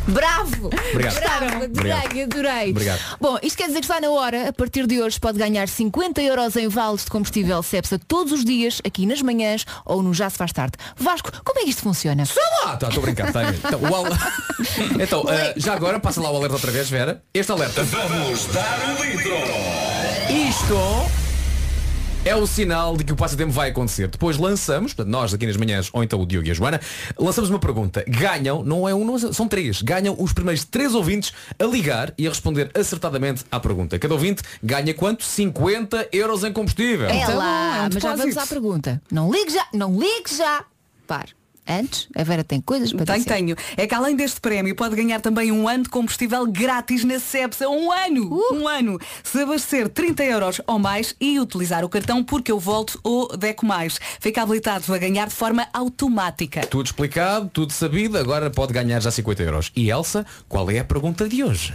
Bravo! Obrigado. Bravo, adorei, Obrigado. adorei. Obrigado. Bom, isto quer dizer que está na hora, a partir de hoje pode ganhar 50 euros em vales de combustível Cepsa todos os dias, aqui nas manhãs ou no Já se faz tarde. Vasco, como é que isto funciona? Ah, tá, estou a brincar, tá, então, o al- então ah, já agora, passa lá o alerta outra vez, Vera. Este alerta. Vamos dar um litro. Isto é o sinal de que o passatempo vai acontecer. Depois lançamos, portanto, nós aqui nas manhãs, ou então o Diogo e a Joana, lançamos uma pergunta. Ganham, não é um, não é- são três. Ganham os primeiros três ouvintes a ligar e a responder acertadamente à pergunta. Cada ouvinte ganha quanto? 50 euros em combustível. É Então, lá, é um mas já vamos à pergunta. Não ligue já, não ligue já. Par. Antes, a Vera tem coisas para Tenho, dizer. tenho. É que além deste prémio pode ganhar também um ano de combustível grátis na Cepsa. Um ano! Uh! Um ano! Se abastecer 30 euros ou mais e utilizar o cartão Porque Eu Volto ou Deco Mais. Fica habilitado a ganhar de forma automática. Tudo explicado, tudo sabido, agora pode ganhar já 50 euros. E Elsa, qual é a pergunta de hoje?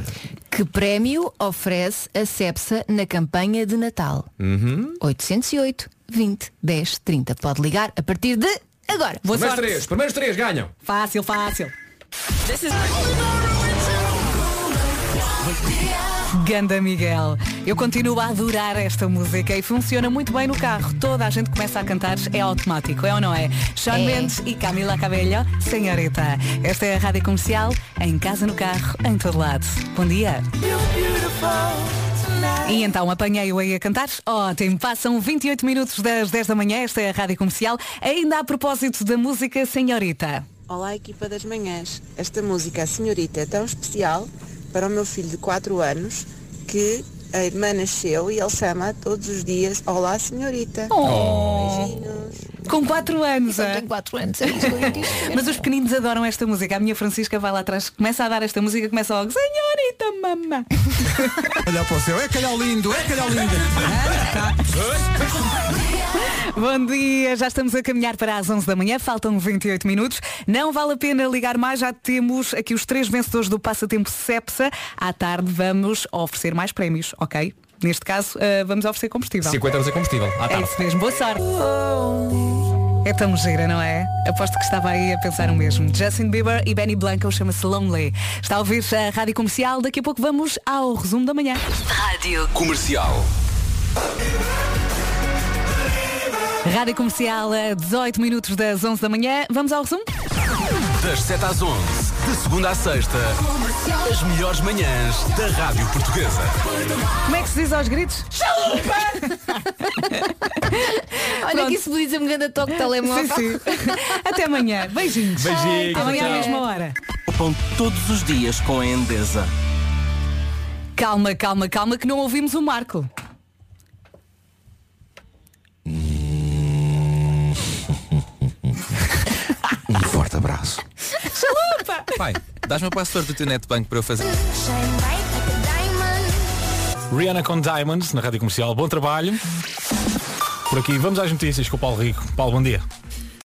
Que prémio oferece a Cepsa na campanha de Natal? Uhum. 808 20 10 30. Pode ligar a partir de agora. Boa primeiros sorte. três, primeiros três ganham. Fácil, fácil. Ganda Miguel. Eu continuo a adorar esta música e funciona muito bem no carro. Toda a gente começa a cantar, é automático, é ou não é? Sean É. Mendes e Camila Cabello, senhorita. Esta é a Rádio Comercial, em casa, no carro, em todo lado. Bom dia. E então apanhei-o aí a cantar. Ótimo, passam 28 minutos das 10 da manhã, esta é a Rádio Comercial. Ainda a propósito da música Senhorita. Olá, equipa das manhãs. Esta música, Senhorita, é tão especial para o meu filho de 4 anos que a irmã nasceu e ele chama todos os dias Olá, Senhorita. Oh. Com 4 anos, é? Tenho 4 anos. Mas os pequeninos adoram esta música. A minha Francisca vai lá atrás, começa a dar esta música, começa logo, senhorita mamã. Olhar para o céu, é calhau lindo, é calhau lindo. Bom dia, já estamos a caminhar para as 11 da manhã, faltam 28 minutos. Não vale a pena ligar mais, já temos aqui os três vencedores do Passatempo Cepsa. À tarde vamos oferecer mais prémios, ok? Neste caso, eh, vamos oferecer combustível. 50 euros em combustível. À É tarde. isso mesmo, boa sorte. É tão gira, não é? Aposto que estava aí a pensar o mesmo. Justin Bieber e Benny Blanco chama-se Lonely. Está a ouvir a Rádio Comercial, daqui a pouco vamos ao resumo da manhã. Rádio Comercial. Rádio Comercial a 18 minutos das 11 da manhã. Vamos ao resumo? Das 7 às 11, de segunda à sexta, as melhores manhãs da Rádio Portuguesa. Como é que se diz aos gritos? Olha que isso me diz a grande toque de telemóvel. Sim, sim. Até amanhã. Beijinhos. Beijinhos. Amanhã à mesma hora. Pão todos os dias com a Endesa. Calma, calma, calma que não ouvimos o Marco. Um forte abraço. Pai, dás-me a password do teu netbank para eu fazer. Rihanna com Diamonds na Rádio Comercial. Bom trabalho. Por aqui, vamos às notícias com o Paulo Rico. Paulo, bom dia.